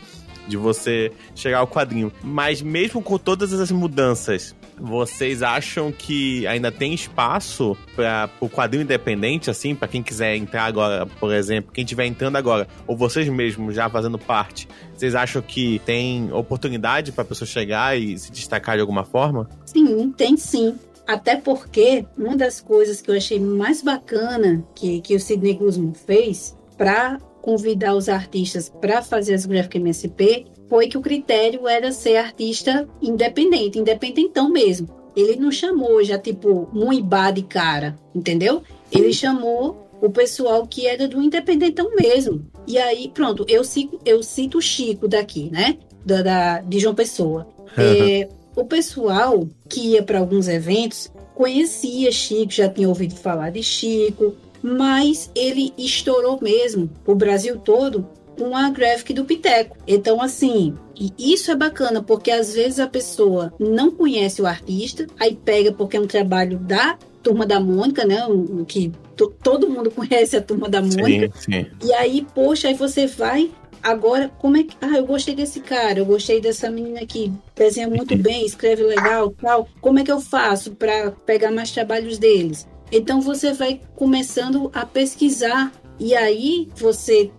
De você chegar ao quadrinho. Mas mesmo com todas essas mudanças, vocês acham que ainda tem espaço para o quadrinho independente, assim, para quem quiser entrar agora, por exemplo, quem estiver entrando agora, ou vocês mesmos já fazendo parte, vocês acham que tem oportunidade para a pessoa chegar e se destacar de alguma forma? Sim, tem sim. Até porque uma das coisas que eu achei mais bacana que, que o Sidney Guzman fez para convidar os artistas para fazer as Graphic MSP foi que o critério era ser artista independente, independentão mesmo. Ele não chamou já tipo um ibá de cara, entendeu? Ele chamou o pessoal que era do independentão mesmo. E aí, pronto, eu cito, eu cito o Chico daqui, né? Da, da de João Pessoa. é, o pessoal que ia para alguns eventos conhecia Chico, já tinha ouvido falar de Chico, mas ele estourou mesmo o Brasil todo uma graphic do Piteco. Então, assim, e isso é bacana, porque às vezes a pessoa não conhece o artista, aí pega porque é um trabalho da Turma da Mônica, né? Um, que todo mundo conhece a Turma da Mônica. Sim, sim. E aí, poxa, aí você vai Agora, como é que. Ah, eu gostei desse cara, eu gostei dessa menina aqui, desenha muito bem, escreve legal tal. Como é que eu faço para pegar mais trabalhos deles? Então você vai começando a pesquisar. E aí você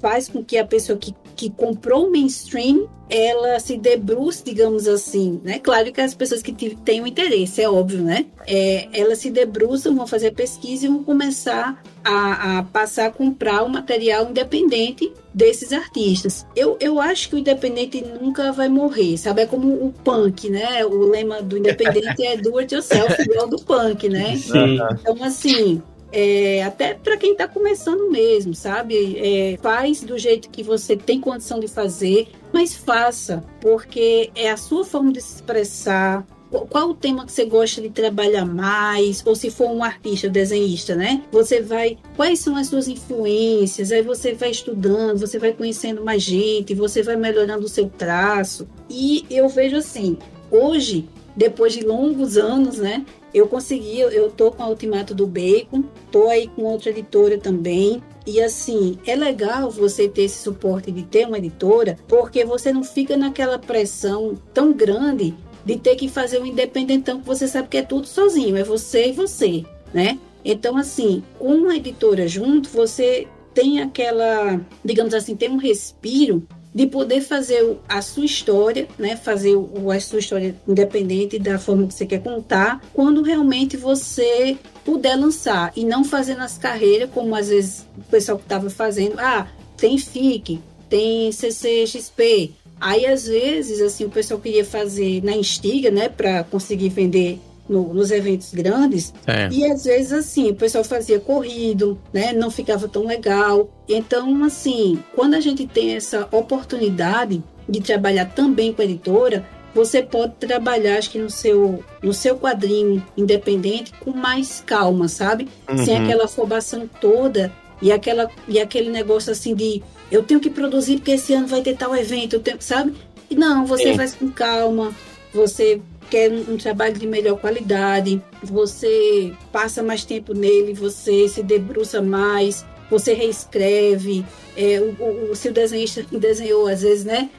faz com que a pessoa que, que comprou o mainstream ela se debruce, digamos assim, né? Claro que as pessoas que têm o interesse, é óbvio, né? É, elas se debruçam, vão fazer pesquisa e vão começar a, a, passar a comprar o material independente desses artistas. Eu, eu acho que o independente nunca vai morrer, sabe? É como o punk, né? O lema do independente é do it yourself, igual do punk, né? Sim. Então, assim, é, até para quem está começando mesmo, sabe? É, faz do jeito que você tem condição de fazer, mas faça, porque é a sua forma de se expressar. Qual o tema que você gosta de trabalhar mais? Ou se for um artista, desenhista, né? Você vai. Quais são as suas influências? Aí você vai estudando, você vai conhecendo mais gente, você vai melhorando o seu traço. E eu vejo assim, hoje, depois de longos anos, né? Eu consegui, eu tô com a Ultimato do Bacon, tô aí com outra editora também. E assim, é legal você ter esse suporte de ter uma editora, porque você não fica naquela pressão tão grande de ter que fazer um independentão que você sabe que é tudo sozinho, é você e você, né? Então, assim, com uma editora junto, você tem aquela, digamos assim, tem um respiro de poder fazer a sua história, né, fazer a sua história independente da forma que você quer contar, quando realmente você puder lançar e não fazer nas carreiras como às vezes o pessoal que estava fazendo, ah, tem FIC, tem CCXP. Aí às vezes assim o pessoal queria fazer na Instiga, né, para conseguir vender no, nos eventos grandes. É. E às vezes, assim, o pessoal fazia corrido, né? Não ficava tão legal. Então, assim, quando a gente tem essa oportunidade de trabalhar também com a editora, você pode trabalhar, acho que no seu, no seu quadrinho independente com mais calma, sabe? Uhum. Sem aquela afobação toda e, aquela, e aquele negócio assim de eu tenho que produzir porque esse ano vai ter tal evento, eu tenho, sabe? E não, você é. faz com calma, você quer um, um trabalho de melhor qualidade, você passa mais tempo nele, você se debruça mais, você reescreve. É, o, o, o seu desenhista desenhou, às vezes, né?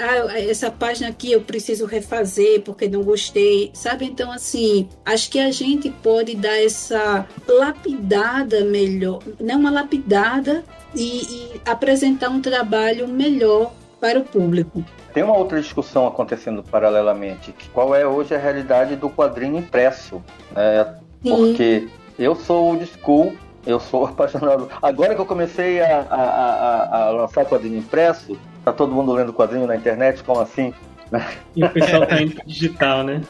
Ah, essa página aqui eu preciso refazer porque não gostei, sabe? Então, assim, acho que a gente pode dar essa lapidada melhor, não uma lapidada e, e apresentar um trabalho melhor para o público. Tem uma outra discussão acontecendo paralelamente, qual é hoje a realidade do quadrinho impresso, né? Porque eu sou old school, eu sou apaixonado. Agora que eu comecei a, a, a, a lançar quadrinho impresso, tá todo mundo lendo quadrinho na internet, como assim? E o pessoal tá indo digital, né?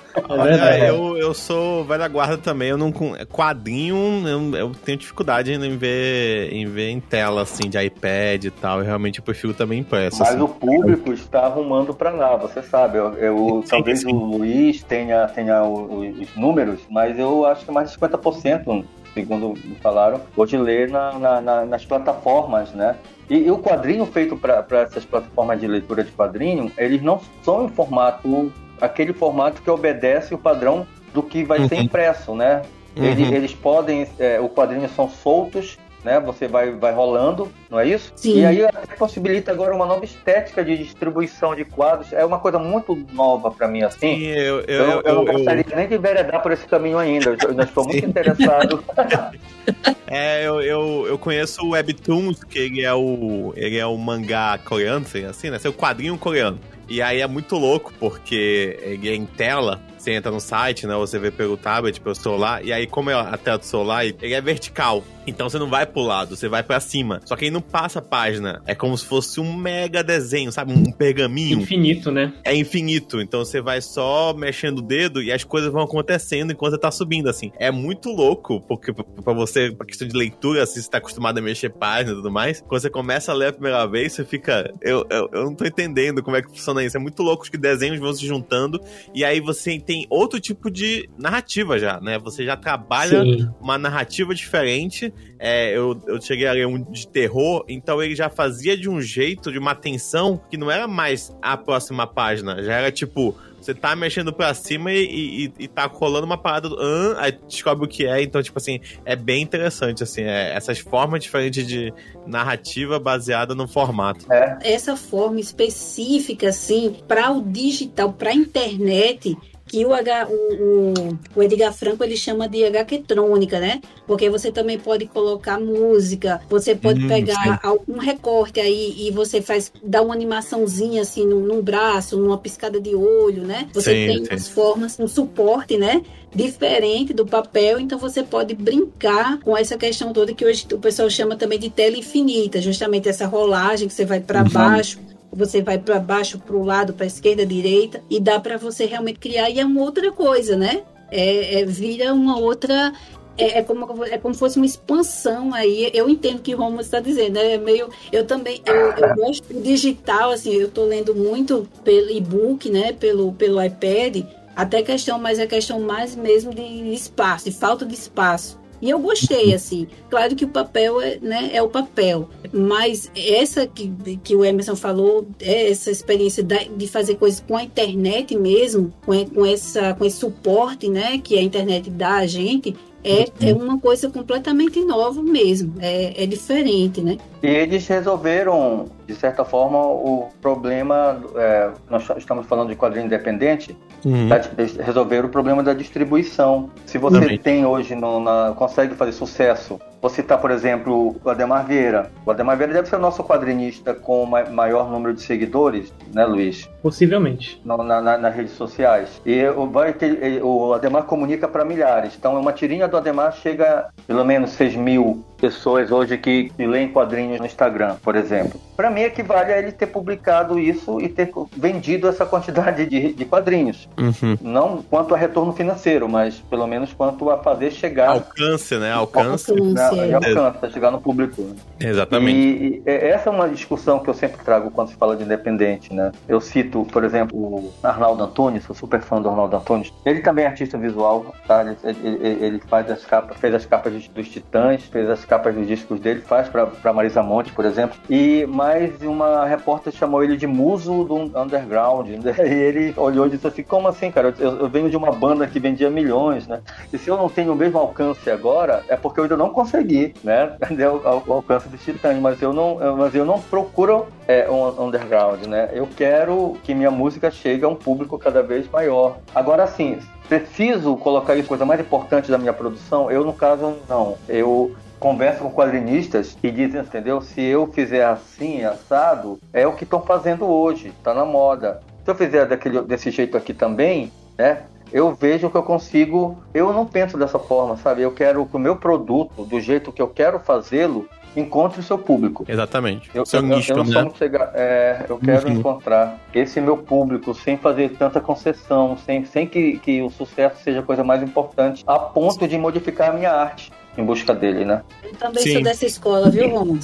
É eu, eu sou velha guarda também, eu não quadrinho, eu, eu, tenho dificuldade em ver em ver em tela assim de iPad e tal. Eu realmente prefiro também impresso. Mas assim. o público está arrumando para lá, você sabe. Eu, eu sim, talvez sim. o Luiz tenha tenha os números, mas eu acho que mais de 50% segundo me falaram, hoje lê na, na, na, nas plataformas, né? E, e o quadrinho feito para essas plataformas de leitura de quadrinho, eles não são em formato, aquele formato que obedece o padrão do que vai uhum. ser impresso, né? Uhum. Eles, eles podem, é, o quadrinho são soltos, né? Você vai, vai rolando, não é isso? Sim. E aí possibilita agora uma nova estética de distribuição de quadros. É uma coisa muito nova para mim, assim. Sim, eu, eu, eu, eu, eu não gostaria nem de enveredar por esse caminho ainda. Eu ainda estou muito interessado. é, eu, eu, eu conheço o Webtoons, que ele é o, ele é o mangá coreano, assim, né? O quadrinho coreano. E aí é muito louco, porque ele é em tela, você entra no site, né? Você vê pelo tablet, pelo celular, e aí, como é a tela do celular, ele é vertical. Então você não vai pro lado, você vai para cima. Só que aí não passa a página. É como se fosse um mega desenho, sabe? Um pergaminho. Infinito, né? É infinito. Então você vai só mexendo o dedo e as coisas vão acontecendo enquanto você tá subindo, assim. É muito louco, porque para você, pra questão de leitura, assim, você tá acostumado a mexer página e tudo mais. Quando você começa a ler a primeira vez, você fica. Eu, eu, eu não tô entendendo como é que funciona isso. É muito louco que desenhos vão se juntando e aí você tem outro tipo de narrativa já, né? Você já trabalha Sim. uma narrativa diferente. É, eu, eu cheguei a ler um de terror, então ele já fazia de um jeito, de uma tensão, que não era mais a próxima página. Já era tipo, você tá mexendo pra cima e, e, e tá rolando uma parada do. "Hã?", aí descobre o que é. Então, tipo assim, é bem interessante, assim, é, essas formas diferentes de narrativa baseada no formato. É, essa forma específica, assim, para o digital, para a internet, que o, H, o, o, Edgar Franco ele chama de HQtrônica, né? Porque você também pode colocar música, você pode Hum, pegar algum recorte aí e você faz, dá uma animaçãozinha assim num, num braço, numa piscada de olho, né? Você Sim, tem sim. umas formas, um suporte, né? Diferente do papel, então você pode brincar com essa questão toda que hoje o pessoal chama também de tela infinita, justamente essa rolagem que você vai para Uhum. baixo, você vai para baixo, para o lado, para esquerda, direita, e dá para você realmente criar. E é uma outra coisa, né? É, é- vira uma outra. É, é como, é como se fosse uma expansão aí. Eu entendo o que Romulo está dizendo. né? É meio. Eu também. Eu, eu gosto do digital, assim. Eu estou lendo muito pelo e-book, né? Pelo, pelo iPad. Até questão, mas é questão mais mesmo de espaço, de falta de espaço. E eu gostei, assim. Claro que o papel é, né, é o papel. Mas essa que, que o Emerson falou, é essa experiência de fazer coisas com a internet mesmo, com, com, essa, com esse suporte né, que a internet dá a gente, é, é uma coisa completamente nova mesmo. É, é diferente, né? E eles resolveram, de certa forma, o problema. é, nós estamos falando de quadrinho independente, Uhum. tá? eles resolveram o problema da distribuição. Se você Exatamente. tem hoje, no, na- consegue fazer sucesso, vou citar, por exemplo, o Ademar Vieira. O Ademar Vieira deve ser o nosso quadrinista com o ma- maior número de seguidores, né, Luiz? Possivelmente. na- na- nas redes sociais. E o, vai ter- o Ademar comunica para milhares. Então, uma tirinha do Ademar chega a pelo menos 6 mil pessoas hoje que, leem quadrinhos no Instagram, por exemplo. Para mim, equivale a ele ter publicado isso e ter vendido essa quantidade de, de quadrinhos. Uhum. Não quanto a retorno financeiro, mas pelo menos quanto a fazer chegar. Alcance, né? Alcance. Alcance, né, é. alcance, chegar no público. né? Exatamente. E, e essa é uma discussão que eu sempre trago quando se fala de independente, né? Eu cito, por exemplo, o Arnaldo Antunes, sou super fã do Arnaldo Antunes. Ele também é artista visual, tá? Ele, ele- ele faz as capas, fez as capas dos, dos Titãs, fez as capas dos discos dele, faz pra Marisa Monte, por exemplo. E mais uma repórter chamou ele de muso do underground. E ele olhou e disse assim, como assim, cara? Eu, eu venho de uma banda que vendia milhões, né? E se eu não tenho o mesmo alcance agora, é porque eu ainda não consegui, né? O, o alcance dos titãs, mas eu não, mas eu não procuro é, um underground, né? Eu quero que minha música chegue a um público cada vez maior. Agora, assim, preciso colocar isso coisa mais importante da minha produção? Eu, no caso, não. Eu converso com quadrinistas e dizem, entendeu? Se eu fizer assim, assado, é o que estão fazendo hoje, tá na moda. Se eu fizer daquele, desse jeito aqui também, né? Eu vejo que eu consigo. Eu não penso dessa forma, sabe? Eu quero que o meu produto, do jeito que eu quero fazê-lo, encontre o seu público. Exatamente. Eu, Seu eu- nicho, eu né? muito chega- é, eu quero Uhum. encontrar esse meu público sem fazer tanta concessão, sem, sem que, que o sucesso seja a coisa mais importante, a ponto de modificar a minha arte em busca dele, né? Eu também Sim. sou dessa escola, viu, Romulo?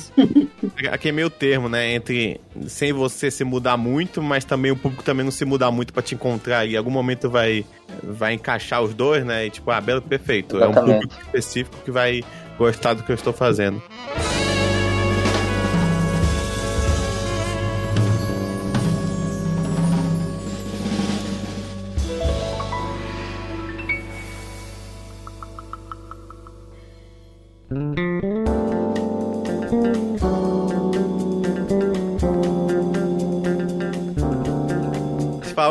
Aqui é meio termo, né? Entre sem você se mudar muito, mas também o público também não se mudar muito pra te encontrar. E em algum momento vai, vai encaixar os dois, né? E tipo, ah, belo, perfeito. É um Exatamente. público específico que vai gostar do que eu estou fazendo. falar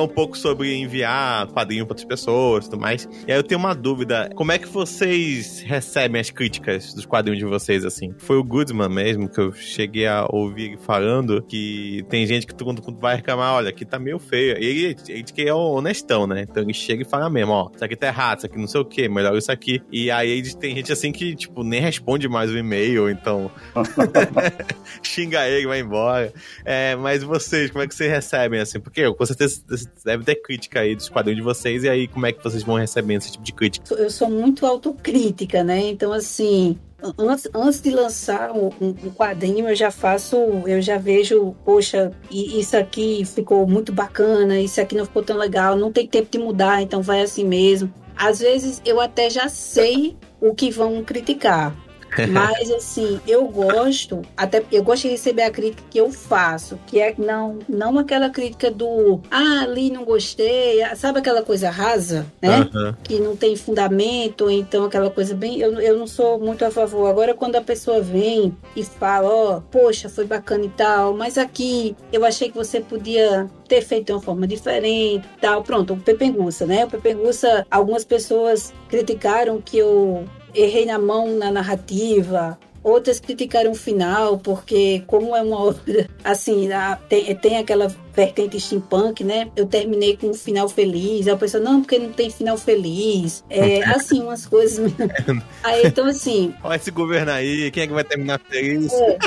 um pouco sobre enviar quadrinho para outras pessoas e tudo mais. E aí eu tenho uma dúvida: como é que vocês recebem as críticas dos quadrinhos de vocês, assim? Foi o Goodman mesmo que eu cheguei a ouvir ele falando que tem gente que quando vai reclamar, olha, aqui tá meio feio. E ele, ele que é honestão, né? Então ele chega e fala mesmo, ó, isso aqui tá errado, isso aqui não sei o que, melhor isso aqui. E aí tem gente assim que, tipo, nem responde mais o e-mail, então xinga ele, vai embora. É, mas vocês, como é que vocês recebem, assim? Porque com certeza deve ter crítica aí dos quadrinhos de vocês, e aí como é que vocês vão recebendo esse tipo de crítica? Eu sou muito autocrítica, né? Então, assim, antes, antes de lançar um, um, quadrinho, eu já faço, eu já vejo, poxa, isso aqui ficou muito bacana, isso aqui não ficou tão legal, não tem tempo de mudar, então vai assim mesmo. Às vezes eu até já sei o que vão criticar. Mas assim, eu gosto, até eu gosto de receber a crítica que eu faço, que é não, não aquela crítica do ah, ali não gostei, sabe aquela coisa rasa, né? Uhum. Que não tem fundamento, então aquela coisa bem. Eu, eu não sou muito a favor. Agora, quando a pessoa vem e fala, ó, oh, poxa, foi bacana e tal, mas aqui eu achei que você podia ter feito de uma forma diferente, tal. Pronto, o Pepenguça, né? O Pepenguça, algumas pessoas criticaram que eu errei na mão na narrativa. Outras criticaram o final, porque como é uma obra, assim, tem, tem aquela vertente steampunk, né? Eu terminei com um final feliz. Aí a pessoa, não, porque não tem final feliz. É, assim, umas coisas. aí, então, assim. Olha esse governo aí, quem é que vai terminar feliz? É,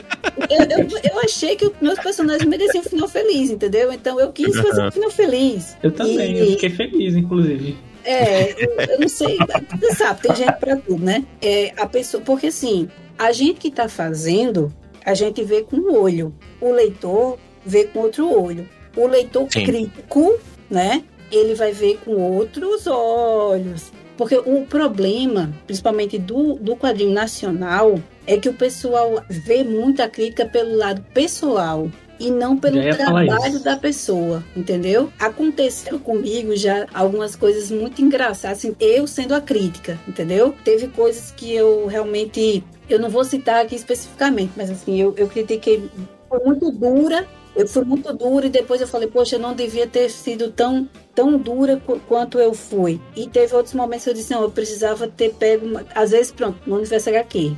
eu, eu, eu, achei que meus personagens mereciam um final feliz, entendeu? Então eu quis fazer um final feliz. Eu também, e... eu fiquei feliz, inclusive. É, eu, eu não sei, você sabe, tem gente para tudo, né? É, a pessoa, porque assim, a gente que está fazendo, a gente vê com um olho, o leitor vê com outro olho. O leitor Sim. crítico, né? Ele vai ver com outros olhos. Porque o problema, principalmente do, do quadrinho nacional, é que o pessoal vê muita crítica pelo lado pessoal e não pelo trabalho da pessoa, entendeu? Aconteceu comigo já algumas coisas muito engraçadas, assim, eu sendo a crítica, entendeu? Teve coisas que eu realmente, eu não vou citar aqui especificamente, mas assim, eu, eu critiquei, foi muito dura, eu fui muito dura e depois eu falei, poxa, eu não devia ter sido tão tão dura quanto eu fui. E teve outros momentos que eu disse, não, eu precisava ter pego, uma... às vezes, pronto, no Universo HQ,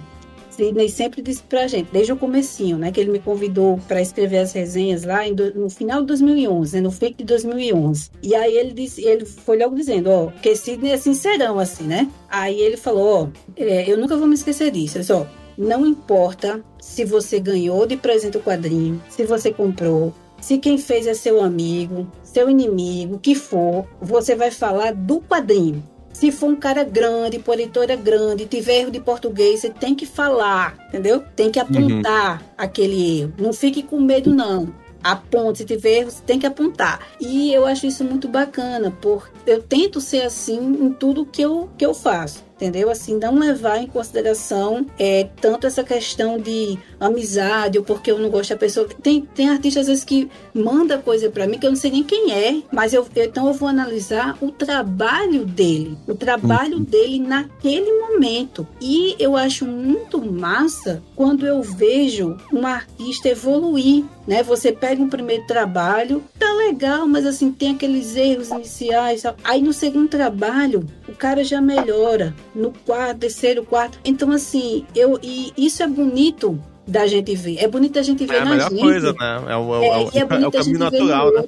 Sidney sempre disse pra gente, desde o comecinho, né, que ele me convidou para escrever as resenhas lá do, no final de 2011, né, no FIC de 2011. E aí ele disse, ele foi logo dizendo, ó, que Sidney é sincerão assim, né? Aí ele falou, ó, é, eu nunca vou me esquecer disso, ó, não importa se você ganhou de presente o quadrinho, se você comprou, se quem fez é seu amigo, seu inimigo, que for, você vai falar do quadrinho. Se for um cara grande, por editora grande, tiver erro de português, você tem que falar, entendeu? Tem que apontar uhum. aquele erro. Não fique com medo, não aponte, se tiver erro, você tem que apontar. E eu acho isso muito bacana, porque eu tento ser assim em tudo que eu, que eu faço entendeu? Assim, não levar em consideração é, tanto essa questão de amizade ou porque eu não gosto da pessoa. Tem, tem artistas às vezes que manda coisa para mim que eu não sei nem quem é, mas eu, então eu vou analisar o trabalho dele, o trabalho uhum. dele naquele momento. E eu acho muito massa quando eu vejo um artista evoluir, né? Você pega um primeiro trabalho, tá legal, mas assim tem aqueles erros iniciais. Aí no segundo trabalho, o cara já melhora no quarto, terceiro, quarto. Então, assim, eu e isso é bonito da gente ver. É bonito a gente ver é na a melhor coisa, né? É o, é, é, é, é o caminho natural, né?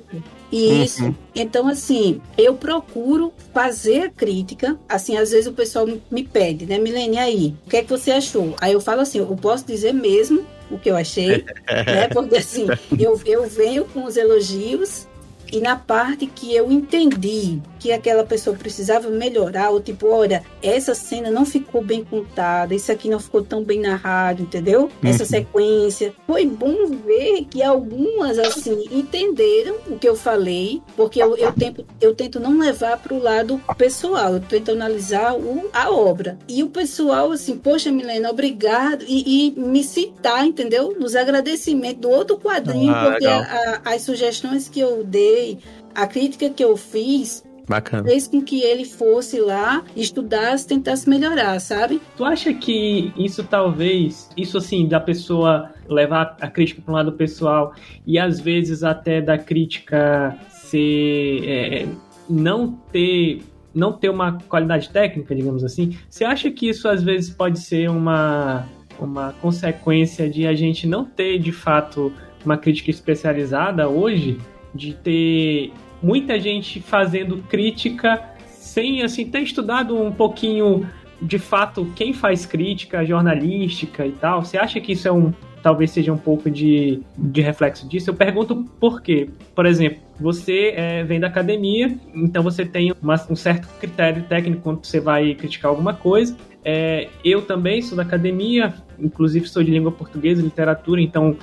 Isso. Uhum. Então, assim, eu procuro fazer a crítica. Assim, às vezes o pessoal me pede, né, Milene, aí, o que é que você achou? Aí eu falo assim, eu posso dizer mesmo o que eu achei, né? Porque assim, eu, eu venho com os elogios e na parte que eu entendi que aquela pessoa precisava melhorar, ou tipo, olha, essa cena não ficou bem contada, isso aqui não ficou tão bem narrado, entendeu? Essa uhum. sequência. Foi bom ver que algumas, assim, entenderam o que eu falei, porque eu, eu, tento, eu tento não levar para o lado pessoal, eu tento analisar o, a obra. E o pessoal, assim, poxa, Milena, obrigado, e, e me citar, entendeu? Nos agradecimentos do outro quadrinho, ah, porque a, a, as sugestões que eu dei, a crítica que eu fiz, Bacana. Fez com que ele fosse lá, estudasse, tentasse melhorar, sabe? Tu acha que isso talvez, isso assim, da pessoa levar a crítica para um lado pessoal e às vezes até da crítica ser. É, não ter não ter uma qualidade técnica, digamos assim, você acha que isso às vezes pode ser uma, uma consequência de a gente não ter de fato uma crítica especializada hoje, de ter muita gente fazendo crítica sem assim ter estudado um pouquinho de fato quem faz crítica jornalística e tal. Você acha que isso é um talvez seja um pouco de, de reflexo disso? Eu pergunto por quê. Por exemplo, você é, vem da academia, então você tem uma, um certo critério técnico quando você vai criticar alguma coisa. É, eu também sou da academia, inclusive sou de língua portuguesa, literatura, então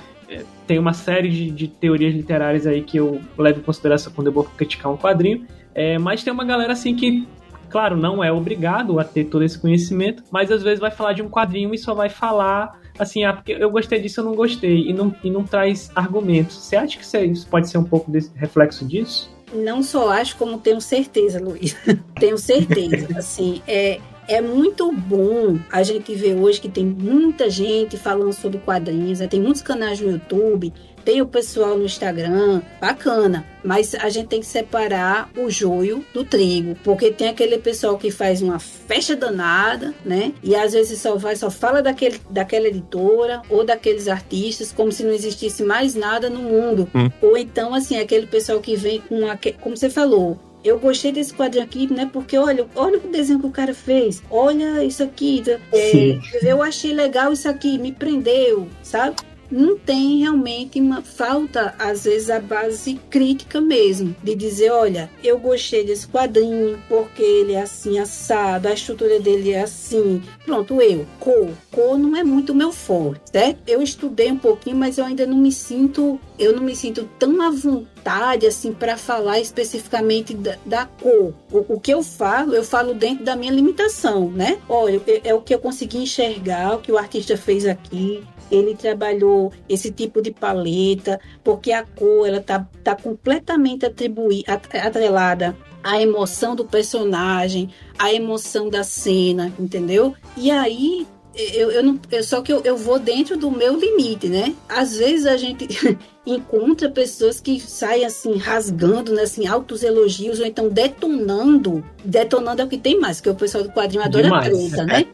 tem uma série de, de, teorias literárias aí que eu levo em consideração quando eu vou criticar um quadrinho. É, mas tem uma galera assim que Claro, não é obrigado a ter todo esse conhecimento, mas às vezes vai falar de um quadrinho e só vai falar assim, ah, porque eu gostei disso, eu não gostei, e não, e não traz argumentos. Você acha que isso pode ser um pouco desse reflexo disso? Não só acho, como tenho certeza, Luiz. tenho certeza. assim, é, é muito bom a gente ver hoje que tem muita gente falando sobre quadrinhos, né? tem muitos canais no YouTube tem o pessoal no Instagram, bacana, mas a gente tem que separar o joio do trigo, porque tem aquele pessoal que faz uma festa danada, né? E às vezes só vai, só fala daquele, daquela editora ou daqueles artistas como se não existisse mais nada no mundo. Hum. Ou então, assim, aquele pessoal que vem com, a, como você falou, eu gostei desse quadrinho aqui, né? Porque olha, olha o desenho que o cara fez. Olha isso aqui. É, eu achei legal isso aqui, me prendeu, sabe? Não tem realmente uma falta, às vezes, a base crítica mesmo, de dizer, olha, eu gostei desse quadrinho porque ele é assim assado, a estrutura dele é assim. Pronto, eu, cor. Cor não é muito meu forte, certo? Eu estudei um pouquinho, mas eu ainda não me sinto, eu não me sinto tão à vontade assim para falar especificamente da, da cor. O, o, que eu falo, eu falo dentro da minha limitação, né? Olha, é, é o que eu consegui enxergar, o que o artista fez aqui ele trabalhou esse tipo de paleta, porque a cor ela tá, tá completamente atribuída, atrelada à emoção do personagem, à emoção da cena, entendeu? E aí eu, eu não, eu, só que eu, eu vou dentro do meu limite, né? Às vezes a gente encontra pessoas que saem assim, rasgando, né, assim, altos elogios, ou então detonando. Detonando é o que tem mais, porque o pessoal do quadrinho adora Demais. treta, né?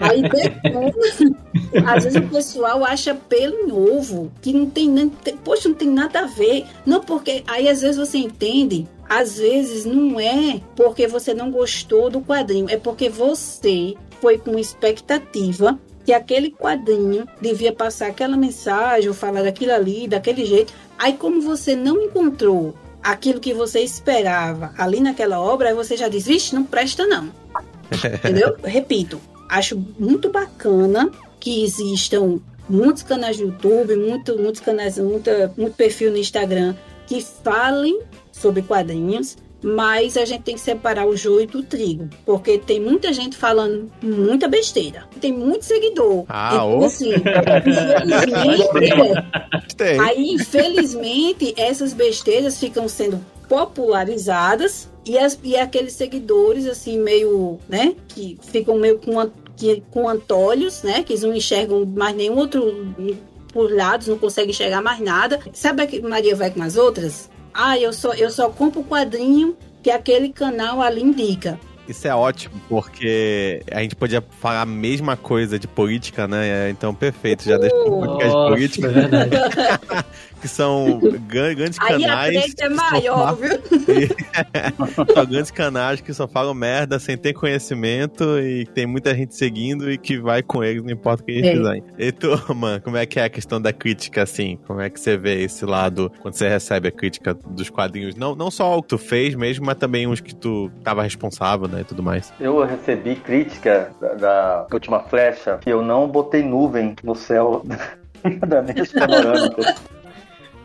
Aí detona. Às vezes o pessoal acha pelo em ovo, que não tem nem. Poxa, não tem nada a ver. Não, porque aí às vezes você entende às vezes não é porque você não gostou do quadrinho, é porque você foi com expectativa que aquele quadrinho devia passar aquela mensagem ou falar daquilo ali, daquele jeito. Aí, como você não encontrou aquilo que você esperava ali naquela obra, aí você já diz: vixe, não presta não. Entendeu? Repito, acho muito bacana que existam muitos canais do YouTube, muito, muitos canais, muita, muito perfil no Instagram que falem sobre quadrinhos, mas a gente tem que separar o joio do trigo, porque tem muita gente falando muita besteira. Tem muito seguidor. Ah, então, assim, infelizmente, aí infelizmente essas besteiras ficam sendo popularizadas e, as, e aqueles seguidores assim meio, né, que ficam meio com que, com antolhos, né, que não enxergam mais nenhum outro por lados, não conseguem enxergar mais nada. Sabe que Maria vai com as outras? Ah, eu só, eu só compro o quadrinho que aquele canal ali indica. Isso é ótimo, porque a gente podia falar a mesma coisa de política, né? Então, perfeito, já deixa um podcast de política. É que são grandes canais. Aí a treta é maior, viu? são grandes canais que só falam merda sem ter conhecimento e tem muita gente seguindo e que vai com eles, não importa o que eles é. fizerem. E tu, mano, como é que é a questão da crítica, assim? Como é que você vê esse lado quando você recebe a crítica dos quadrinhos? Não, não só o que tu fez mesmo, mas também uns que tu tava responsável, né, e tudo mais. Eu recebi crítica da, da última flecha que eu não botei nuvem no céu da minha panorâmica.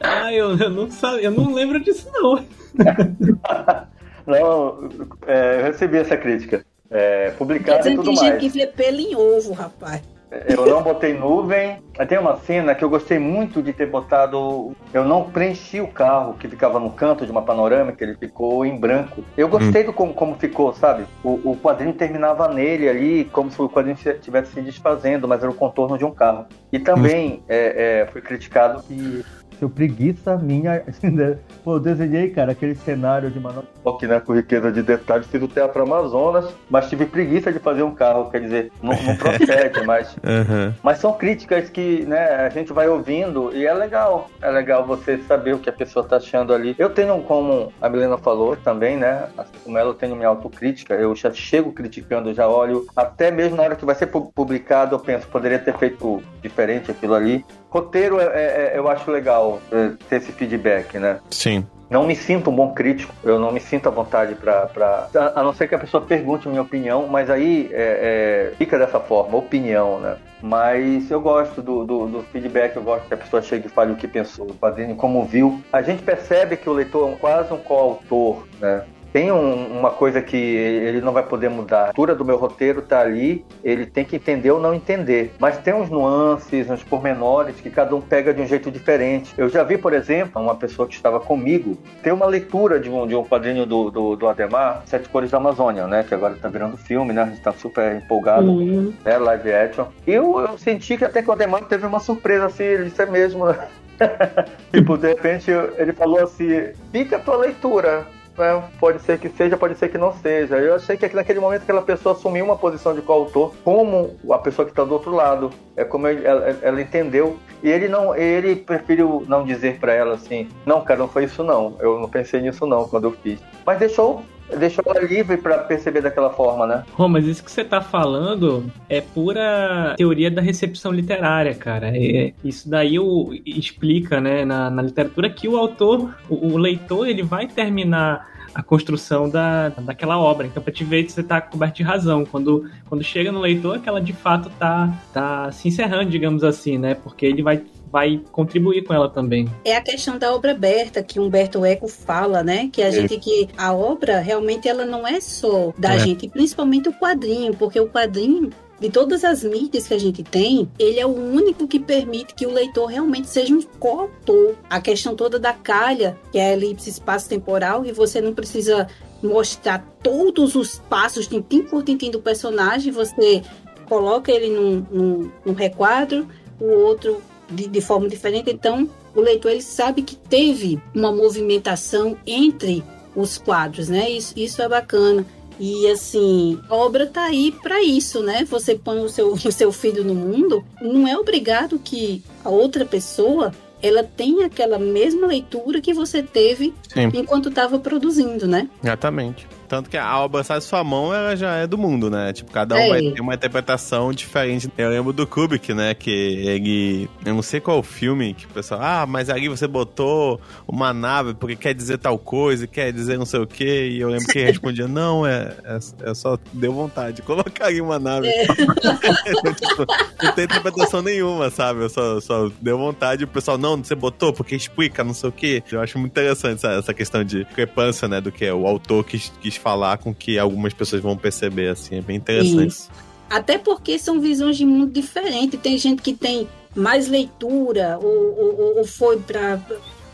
Ah, eu, eu, não sabe, eu não lembro disso, não. não, é, eu recebi essa crítica. É, publicada e tudo mais. Tem gente que vê pelo em ovo, rapaz. Eu não botei nuvem. Tem uma cena que eu gostei muito de ter botado. Eu não preenchi o carro que ficava no canto de uma panorâmica, ele ficou em branco. Eu gostei hum. do como, como ficou, sabe? O, o, quadrinho terminava nele ali, como se o quadrinho estivesse se desfazendo, mas era o contorno de um carro. E também hum. é, é, foi criticado que seu preguiça minha. Pô, eu desenhei, cara, aquele cenário de Manaus. Ok, né? Com riqueza de detalhes, fiz o Teatro Amazonas, mas tive preguiça de fazer um carro, quer dizer, não, não procede, mas. Uhum. Mas são críticas que, né, a gente vai ouvindo e é legal. É legal você saber o que a pessoa tá achando ali. Eu tenho, como a Milena falou também, né? Assim como ela, eu tenho minha autocrítica. Eu já chego criticando, já olho. Até mesmo na hora que vai ser publicado, eu penso, poderia ter feito diferente aquilo ali. Roteiro, é, é, é, eu acho legal é, ter esse feedback, né? Sim. não me sinto um bom crítico, eu não me sinto à vontade para. A, a não ser que a pessoa pergunte a minha opinião, mas aí é, é, fica dessa forma, opinião, né? Mas eu gosto do, do, do, feedback, eu gosto que a pessoa chegue e fale o que pensou, o quadrinho, como viu. A gente percebe que o leitor é um, quase um coautor, né? Tem um, uma coisa que ele não vai poder mudar. A altura do meu roteiro tá ali, ele tem que entender ou não entender. Mas tem uns nuances, uns pormenores que cada um pega de um jeito diferente. Eu já vi, por exemplo, uma pessoa que estava comigo ter uma leitura de um, de um quadrinho do, do, do Ademar, Sete Cores da Amazônia, né? Que agora tá virando filme, né? A gente tá super empolgado, uhum. né? Live action. E eu, eu senti que até que o Ademar teve uma surpresa, assim, ele disse é mesmo, né? tipo, de repente ele falou assim: fica a tua leitura né? Pode ser que seja, pode ser que não seja. Eu achei que naquele momento aquela pessoa assumiu uma posição de coautor como a pessoa que está do outro lado. É como ela, ela, entendeu. E ele não, ele preferiu não dizer para ela assim, não, cara, não foi isso não. Eu não pensei nisso não quando eu fiz. Mas deixou deixou ela livre para perceber daquela forma, né? Oh, mas isso que você tá falando é pura teoria da recepção literária, cara. É, isso daí o, explica, né, na, na literatura que o autor, o, o leitor, ele vai terminar a construção da, daquela obra. Então, para te ver, você está coberto de razão. Quando, quando chega no leitor, é que ela de fato tá, tá se encerrando, digamos assim, né? Porque ele vai vai contribuir com ela também. É a questão da obra aberta que Humberto Eco fala, né? Que a é. gente que a obra realmente ela não é só da é. gente, principalmente o quadrinho, porque o quadrinho de todas as mídias que a gente tem, ele é o único que permite que o leitor realmente seja um coautor. A questão toda da calha, que é a elipse espaço-temporal, e você não precisa mostrar todos os passos, tintim por tintim do personagem, você coloca ele num, num, num requadro, o outro de, de forma diferente. Então, o leitor ele sabe que teve uma movimentação entre os quadros, né? Isso, isso é bacana. E assim, a obra tá aí para isso, né? Você põe o seu, o seu filho no mundo, não é obrigado que a outra pessoa ela tem aquela mesma leitura que você teve Sim. enquanto estava produzindo, né? Exatamente. Tanto que a obra sai de sua mão, ela já é do mundo, né? Tipo, cada um é. vai ter uma interpretação diferente. Eu lembro do Kubrick, né? Que ele. Eu não sei qual o filme que o pessoal. Ah, mas ali você botou uma nave porque quer dizer tal coisa, quer dizer não sei o quê. E eu lembro que ele respondia: Não, é, é, é só deu vontade. Colocar ali uma nave. É. tipo, não tem interpretação nenhuma, sabe? Eu só, só deu vontade. O pessoal, não, você botou porque explica, não sei o quê. Eu acho muito interessante essa, essa questão de discrepância, né? Do que é o autor que quis falar com que algumas pessoas vão perceber, assim, é bem interessante. Isso. Até porque são visões de mundo diferentes. Tem gente que tem mais leitura ou, ou, ou foi para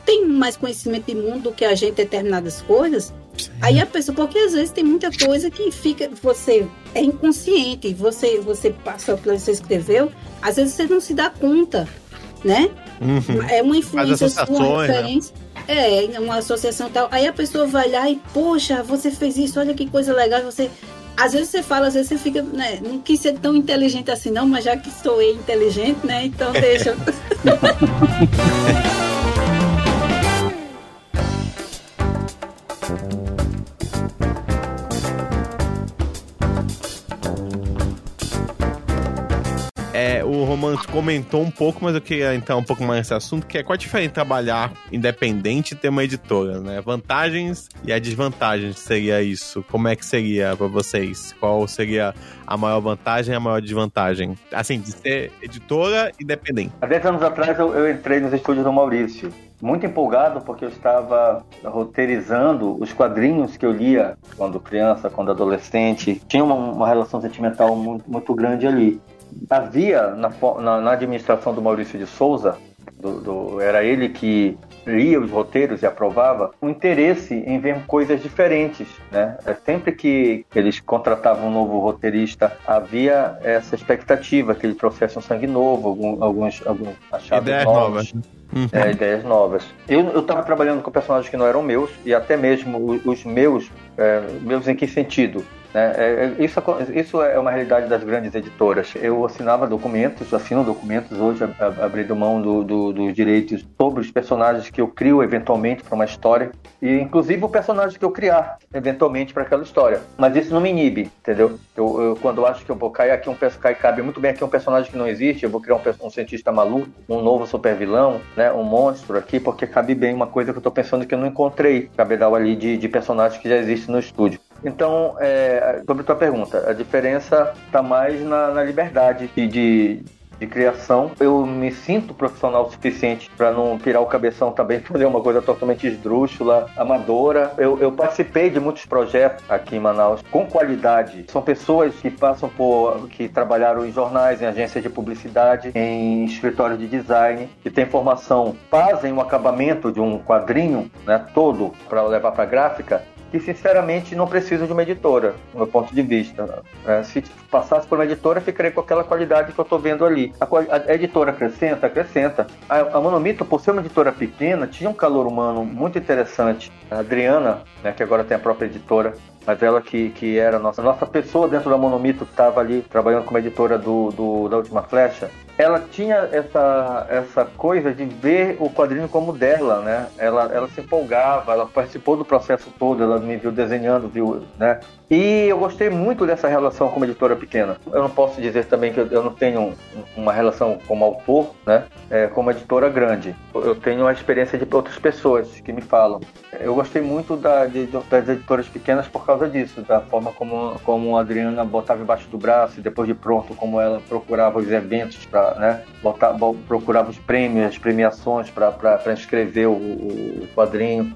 tem mais conhecimento de mundo do que a gente determinadas coisas. Sim. Aí a pessoa, porque às vezes tem muita coisa que fica, você é inconsciente, você você passa pelo que você escreveu, às vezes você não se dá conta, né? Uhum. É uma influência sua, uma referência. Né? É, uma associação tal. Aí a pessoa vai lá e, poxa, você fez isso, olha que coisa legal. Você. Às vezes você fala, às vezes você fica, né? Não quis ser tão inteligente assim, não, mas já que sou eu inteligente, né? Então deixa. o Roman comentou um pouco, mas eu queria entrar um pouco mais nesse assunto, que é qual a diferença trabalhar independente e ter uma editora, né? Vantagens e a desvantagem seria isso. Como é que seria para vocês? Qual seria a maior vantagem e a maior desvantagem? Assim, de ser editora independente. Há 10 anos atrás eu, eu entrei nos estúdios do Maurício muito empolgado porque eu estava roteirizando os quadrinhos que eu lia quando criança, quando adolescente. Tinha uma, uma relação sentimental muito, muito grande ali havia na, na, na, administração do Maurício de Souza, do, do, era ele que lia os roteiros e aprovava, um interesse em ver coisas diferentes, né? É sempre que eles contratavam um novo roteirista, havia essa expectativa que ele trouxesse um sangue novo, algum, alguns, alguns achados ideias novos. novas. Uhum. É, ideias novas. Eu estava trabalhando com personagens que não eram meus, e até mesmo os, os meus, é, meus em que sentido? Né? Isso, isso é uma realidade das grandes editoras. Eu assinava documentos, assino documentos hoje, abrindo mão do, do, dos direitos sobre os personagens que eu crio eventualmente para uma história, e inclusive o personagem que eu criar eventualmente para aquela história. Mas isso não me inibe, entendeu? Eu, eu, quando eu acho que eu vou cair aqui um personagem, cabe muito bem aqui um personagem que não existe, eu vou criar um, um cientista maluco, um novo super vilão, né, um monstro aqui, porque cabe bem uma coisa que eu estou pensando que eu não encontrei cabedal ali de, de personagens que já existe no estúdio. Então, é, sobre a tua pergunta, a diferença está mais na, na liberdade de, de criação. Eu me sinto profissional o suficiente para não tirar o cabeção também, fazer uma coisa totalmente esdrúxula, amadora. Eu, eu, participei de muitos projetos aqui em Manaus com qualidade. São pessoas que passam por, que trabalharam em jornais, em agências de publicidade, em escritório de design, que têm formação, fazem o um acabamento de um quadrinho, né, todo para levar para gráfica que sinceramente não preciso de uma editora, do meu ponto de vista. É, se passasse por uma editora, ficaria com aquela qualidade que eu estou vendo ali. A, a, editora acrescenta, acrescenta. A, a Monomito, por ser uma editora pequena, tinha um calor humano muito interessante. A Adriana, né, que agora tem a própria editora, mas ela que, que era a nossa, nossa pessoa dentro da Monomito, que estava ali trabalhando como editora do, do, da Última Flecha, ela tinha essa, essa coisa de ver o quadrinho como dela, né? Ela, ela se empolgava, ela participou do processo todo, ela me viu desenhando, viu, né? E eu gostei muito dessa relação como editora pequena. Eu não posso dizer também que eu não tenho uma relação como autor, né? É, como editora grande. Eu tenho a experiência de outras pessoas que me falam. Eu gostei muito da, de, das editoras pequenas por causa disso, da forma como, como a Adriana botava embaixo do braço e depois de pronto, como ela procurava os eventos para, né? Botar, procurava os prêmios, as premiações para inscrever o, o, quadrinho.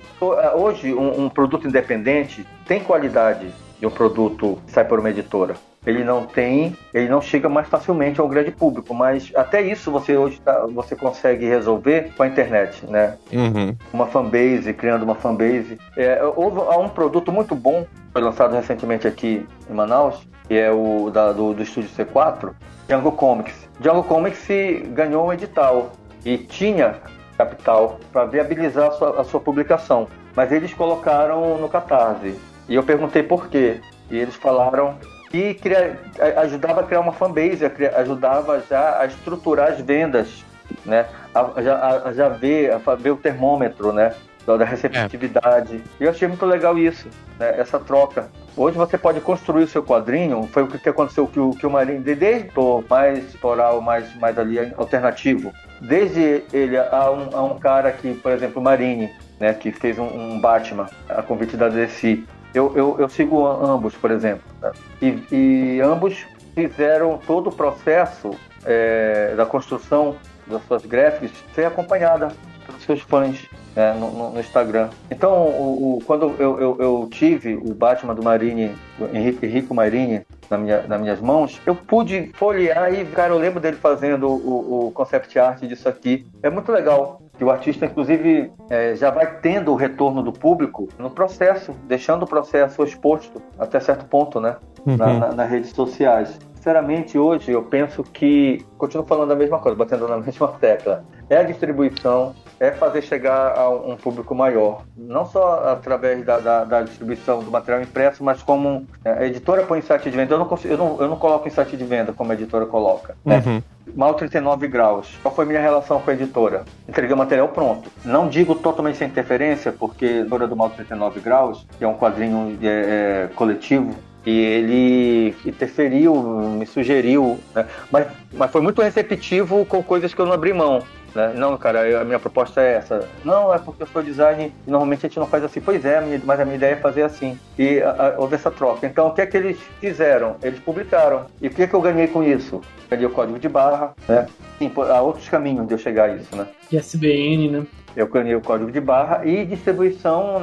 Hoje, um, um produto independente tem qualidade de um produto que sai por uma editora. Ele não tem, ele não chega mais facilmente ao grande público, mas até isso você hoje tá, você consegue resolver com a internet, né? Uhum. Uma fanbase, criando uma fanbase. É, houve há um produto muito bom, foi lançado recentemente aqui em Manaus, que é o da, do, do estúdio C4, Django Comics. Django Comics ganhou um edital e tinha capital para viabilizar a sua, a sua publicação, mas eles colocaram no Catarse. E eu perguntei por quê. E eles falaram que cria, ajudava a criar uma fanbase, ajudava já a estruturar as vendas, né? A, já, a, já ver, ver o termômetro, né? Da receptividade. É. E eu achei muito legal isso, né? essa troca. Hoje você pode construir o seu quadrinho, foi o que aconteceu que o, que o Marinho, desde o mais oral, mais, mais ali alternativo, desde ele a um, a um cara que, por exemplo, o Marine, né, que fez um, um Batman a convite da DC, eu, eu, eu sigo ambos, por exemplo. Né? E, e, ambos fizeram todo o processo é, da construção das suas graphics ser acompanhada pelos seus fãs né, no, no, Instagram. Então, o, o, quando eu, eu, eu, tive o Batman do Marine, Henrique, Henrico Marini, na minha, nas minhas mãos, eu pude folhear e, cara, eu lembro dele fazendo o, o concept art disso aqui. É muito legal que o artista, inclusive, é, já vai tendo o retorno do público no processo, deixando o processo exposto até certo ponto, né? Uhum. Na, na, nas redes sociais. Sinceramente, hoje eu penso que, continuo falando a mesma coisa, batendo na mesma tecla, é a distribuição, é fazer chegar a um público maior, não só através da, da, da distribuição do material impresso, mas como é, a editora põe em site de venda. Eu não, consigo, eu não, eu não coloco em site de venda como a editora coloca. Né? Uhum. Mal 39 graus. Qual foi a minha relação com a editora? Entreguei o material pronto. Não digo totalmente sem interferência, porque a editora do Mal 39 graus, que é um quadrinho é, é, coletivo, e ele interferiu, me sugeriu, né? mas, mas foi muito receptivo com coisas que eu não abri mão. Né? Não, cara, a minha proposta é essa. Não, é porque eu sou design e normalmente a gente não faz assim. Pois é, mas a minha ideia é fazer assim. E a, a, houve essa troca. Então, o que é que eles fizeram? Eles publicaram. E o que é que eu ganhei com isso? Ganhei o código de barra, né? Sim, há outros caminhos de eu chegar a isso, né? De SBN, né? Eu ganhei o código de barra e distribuição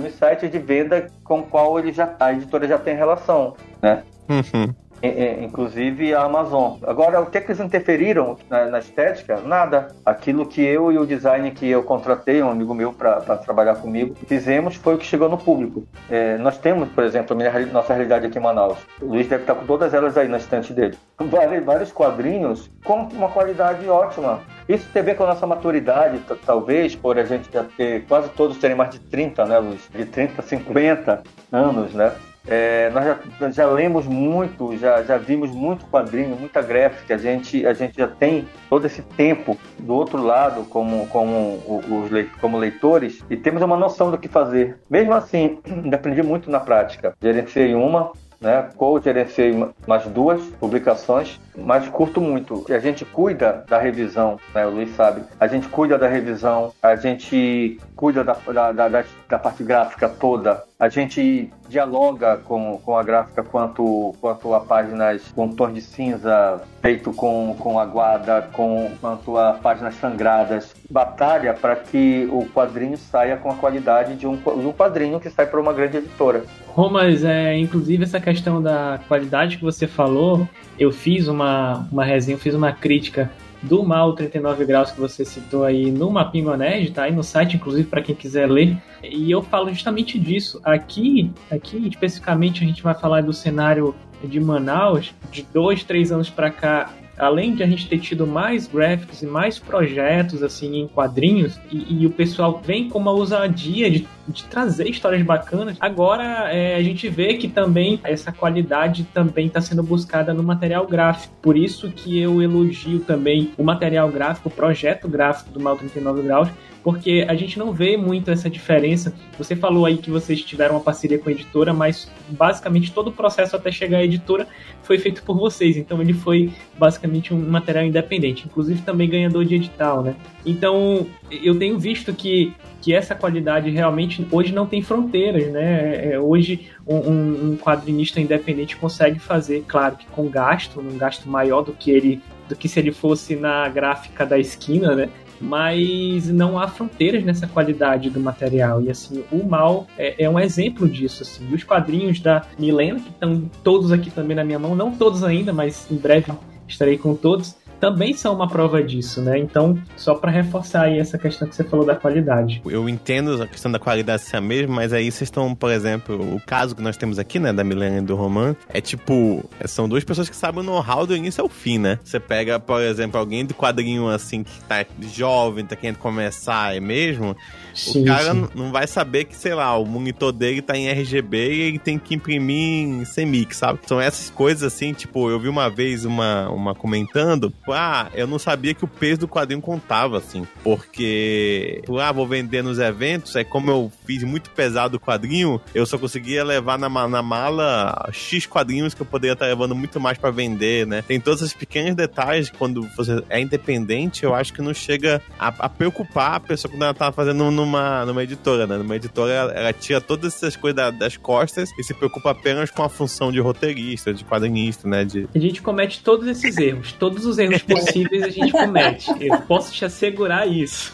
nos sites de venda com o qual ele já, a editora já tem relação, né? Uhum inclusive a Amazon. Agora, o que é que eles interferiram na, na, estética? Nada. Aquilo que eu e o design que eu contratei, um amigo meu para trabalhar comigo, fizemos foi o que chegou no público. É, nós temos, por exemplo, minha, nossa realidade aqui em Manaus. O Luiz deve estar com todas elas aí na estante dele. Vários, vários quadrinhos com uma qualidade ótima. Isso tem a ver com a nossa maturidade, talvez, por a gente já ter, quase todos terem mais de 30, né, Luiz? De 30, 50 anos, né? É, nós já, já, lemos muito, já, já vimos muito quadrinho, muita gráfica. A gente, a gente já tem todo esse tempo do outro lado como, como, os, como leitores e temos uma noção do que fazer. Mesmo assim, aprendi muito na prática. Gerenciei uma, né? Co-gerenciei mais duas publicações, mas curto muito. A gente cuida da revisão, né? O Luiz sabe. A gente cuida da revisão, a gente cuida da, da, da, da parte gráfica toda, a gente dialoga com, com a gráfica quanto, quanto a páginas com tons de cinza feito com, com aguada, com, quanto a páginas sangradas. Batalha para que o quadrinho saia com a qualidade de um, de um quadrinho que sai para uma grande editora. Romas, é, inclusive essa questão da qualidade que você falou, eu fiz uma, uma resenha, eu fiz uma crítica do Mal 39 Graus que você citou aí no Mapingo Nerd, tá aí no site, inclusive, para quem quiser ler. E eu falo justamente disso. Aqui, aqui especificamente, a gente vai falar do cenário de Manaus, de dois, três anos para cá, além de a gente ter tido mais gráficos e mais projetos assim em quadrinhos, e, e o pessoal vem com uma ousadia de, de trazer histórias bacanas, agora é, a gente vê que também essa qualidade também está sendo buscada no material gráfico. Por isso que eu elogio também o material gráfico, o projeto gráfico do Mal 39 Graus, porque a gente não vê muito essa diferença. Você falou aí que vocês tiveram uma parceria com a editora, mas basicamente todo o processo até chegar à editora foi feito por vocês, então ele foi basicamente um material independente, inclusive também ganhador de edital, né? Então eu tenho visto que, que essa qualidade realmente hoje não tem fronteiras, né? É, hoje um, um quadrinista independente consegue fazer, claro que com gasto, um gasto maior do que ele do que se ele fosse na gráfica da esquina, né? Mas não há fronteiras nessa qualidade do material. E assim, o mal é, é um exemplo disso. Assim. E os quadrinhos da Milena, que estão todos aqui também na minha mão, não todos ainda, mas em breve estarei com todos também são uma prova disso, né? Então, só para reforçar aí essa questão que você falou da qualidade. Eu entendo a questão da qualidade ser a mesma, mas aí vocês estão, por exemplo, o caso que nós temos aqui, né, da Milena e do Roman, é tipo, são duas pessoas que sabem o know-how do início ao fim, né? Você pega, por exemplo, alguém do quadrinho assim que tá jovem, tá querendo começar, é mesmo? Sim, o cara sim. não vai saber que, sei lá, o monitor dele tá em RGB e ele tem que imprimir em CMYK, sabe? São essas coisas assim, tipo, eu vi uma vez uma, uma comentando, ah, eu não sabia que o peso do quadrinho contava, assim, porque, ah, vou vender nos eventos, aí como eu fiz muito pesado o quadrinho, eu só conseguia levar na, na mala X quadrinhos que eu poderia estar levando muito mais para vender, né? Tem todos esses pequenos detalhes quando você é independente, eu acho que não chega a, a preocupar a pessoa quando ela tá fazendo numa, numa editora, né? Numa editora, ela, ela tira todas essas coisas da, das costas e se preocupa apenas com a função de roteirista, de quadrinista, né? De... A gente comete todos esses erros, todos os erros possíveis a gente comete. Eu posso te assegurar isso.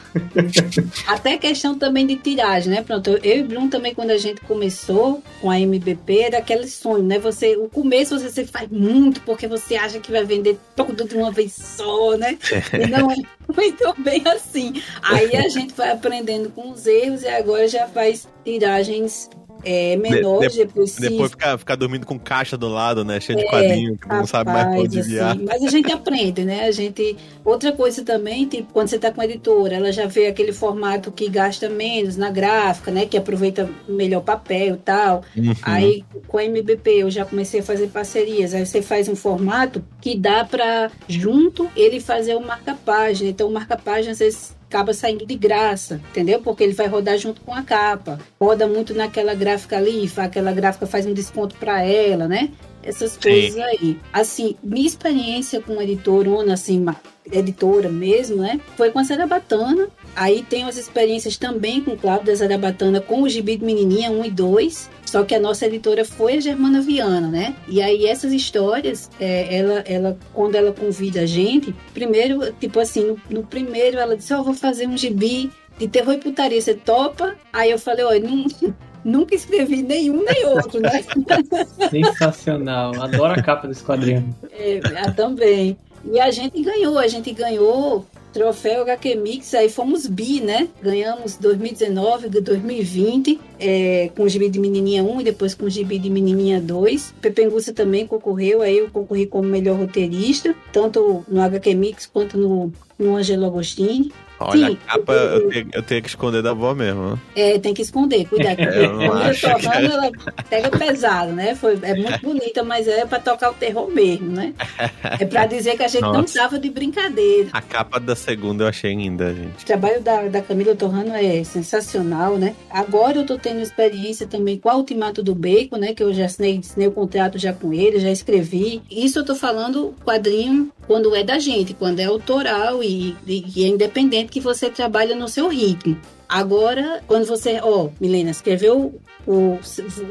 Até questão também de tiragem, né? Pronto, eu e Bruno também, quando a gente começou com a MBP, era aquele sonho, né? Você, o começo você faz muito porque você acha que vai vender tudo de uma vez só, né? E não é muito bem assim. Aí a gente vai aprendendo com os erros e agora já faz tiragens é, menor de, depois, depois ficar, ficar dormindo com caixa do lado, né? Cheio é, de quadrinho, que não sabe mais onde desviar. Assim, mas a gente aprende, né? A gente. Outra coisa também, tipo, quando você tá com a editora, ela já vê aquele formato que gasta menos na gráfica, né? Que aproveita melhor papel e tal. Uhum. Aí com a MBP eu já comecei a fazer parcerias. Aí você faz um formato que dá para junto ele fazer o marca-página. Então, o marca-página, às vezes acaba saindo de graça, entendeu? Porque ele vai rodar junto com a capa. Roda muito naquela gráfica ali, aquela gráfica faz um desconto para ela, né? Essas coisas Sim. aí. Assim, minha experiência com editorona, assim, editora mesmo, né? Foi com a Zarabatana. Aí tenho as experiências também com Cláudio da Zarabatana com o Gibi de Menininha 1 e 2. Só que a nossa editora foi a Germana Viana, né? E aí essas histórias, é, ela, ela, quando ela convida a gente, primeiro, tipo assim, no, no primeiro ela disse, ó, oh, vou fazer um gibi de terror e putaria, você topa? Aí eu falei, olha, não, nunca escrevi nenhum nem outro, né? Sensacional, adoro a capa desse quadrinho. É, também. E a gente ganhou, a gente ganhou troféu HQ Mix, aí fomos bi, né? Ganhamos 2019, 2020, é, com o Gibi de Menininha 1 e depois com o Gibi de Menininha 2. Pepenguça também concorreu, aí eu concorri como melhor roteirista, tanto no HQ Mix quanto no, no Angelo Agostini. Olha, Sim, a capa eu- tenho, eu tenho que esconder da avó mesmo. É, tem que esconder, cuidado. Não Quando eu que- falando, ela pega pesado, né? Foi, é muito bonita, mas é pra tocar o terror mesmo, né? É pra dizer que a gente não Nossa. tava de brincadeira. A capa da segunda eu achei linda, gente. O trabalho da, da Camila Torrano é sensacional, né? Agora eu tô tendo experiência também com a Ultimato do Bacon, né? Que eu já assinei, assinei o contrato já com ele, já escrevi. Isso eu tô falando quadrinho quando é da gente, quando é autoral e, e- e é independente que você trabalha no seu ritmo. Agora, quando você, ó, Milena, escreveu o,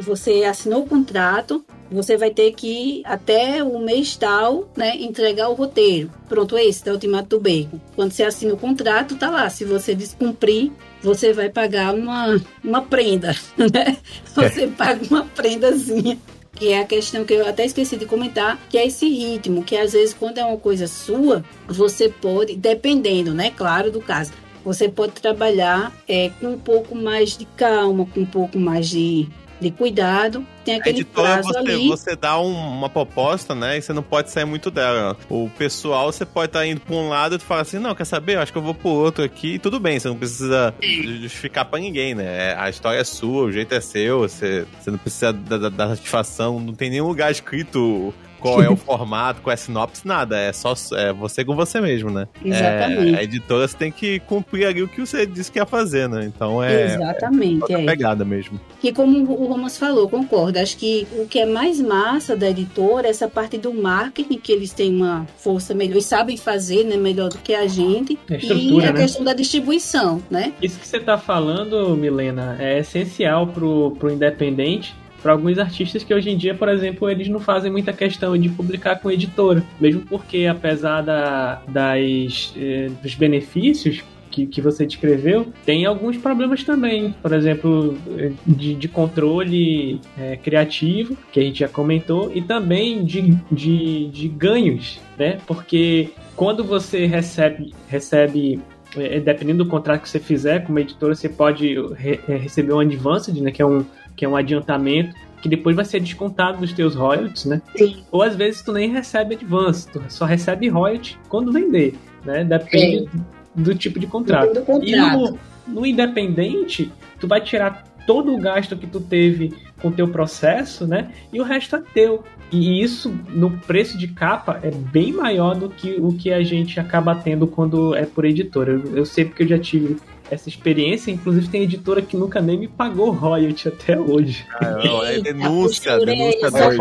você assinou o contrato, você vai ter que até o mês tal, né, entregar o roteiro. Pronto, esse da Ultimato do Bacon. Quando você assina o contrato, tá lá. Se você descumprir, você vai pagar uma, uma prenda, né? Você paga uma prendazinha. Que é a questão que eu até esqueci de comentar, que é esse ritmo, que às vezes quando é uma coisa sua, você pode, dependendo, né, claro, do caso, você pode trabalhar é, com um pouco mais de calma, com um pouco mais de, de cuidado. Tem aquele editora, prazo você, ali. você dá um- uma proposta, né? E você não pode sair muito dela. O pessoal, você pode estar indo pra um lado e tu fala assim, não, quer saber? Eu acho que eu vou pro outro aqui. E tudo bem, você não precisa justificar pra ninguém, né? A história é sua, o jeito é seu, você, você não precisa da, da- da satisfação, não tem nenhum lugar escrito qual é o formato, qual é a sinopse, nada. É só é você com você mesmo, né? Exatamente. É, a editora você tem que cumprir ali o que você disse que ia fazer, né? Então é, Exatamente, outra é. pegada mesmo. Que como o Romas falou, concordo. Acho que o que é mais massa da editora é essa parte do marketing, que eles têm uma força melhor, eles sabem fazer, né, melhor do que a gente. A e a né? questão da distribuição, né? Isso que você tá falando, Milena, é essencial pro, pro independente. Para alguns artistas que hoje em dia, por exemplo, eles não fazem muita questão de publicar com editora. Mesmo porque, apesar da, das, eh, dos benefícios que, que você descreveu, tem alguns problemas também. Por exemplo, eh, de, de controle eh, criativo, que a gente já comentou, e também de, de, de ganhos, né? Porque quando você recebe, recebe é, dependendo do contrato que você fizer como editora, você pode re- é, receber um advanced, né, que é um, que é um adiantamento, que depois vai ser descontado dos teus royalties, né? Sim. Ou às vezes tu nem recebe advance, tu só recebe royalty quando vender, né? Depende do tipo de contrato. Do contrato. E no, no independente, tu vai tirar todo o gasto que tu teve com o teu processo, né? E o resto é teu. E isso, no preço de capa, é bem maior do que o que a gente acaba tendo quando é por editora. Eu, eu sei porque eu já tive essa experiência, inclusive tem editora que nunca nem me pagou royalty até hoje. Ah, não, é denúncia, denúncia dois.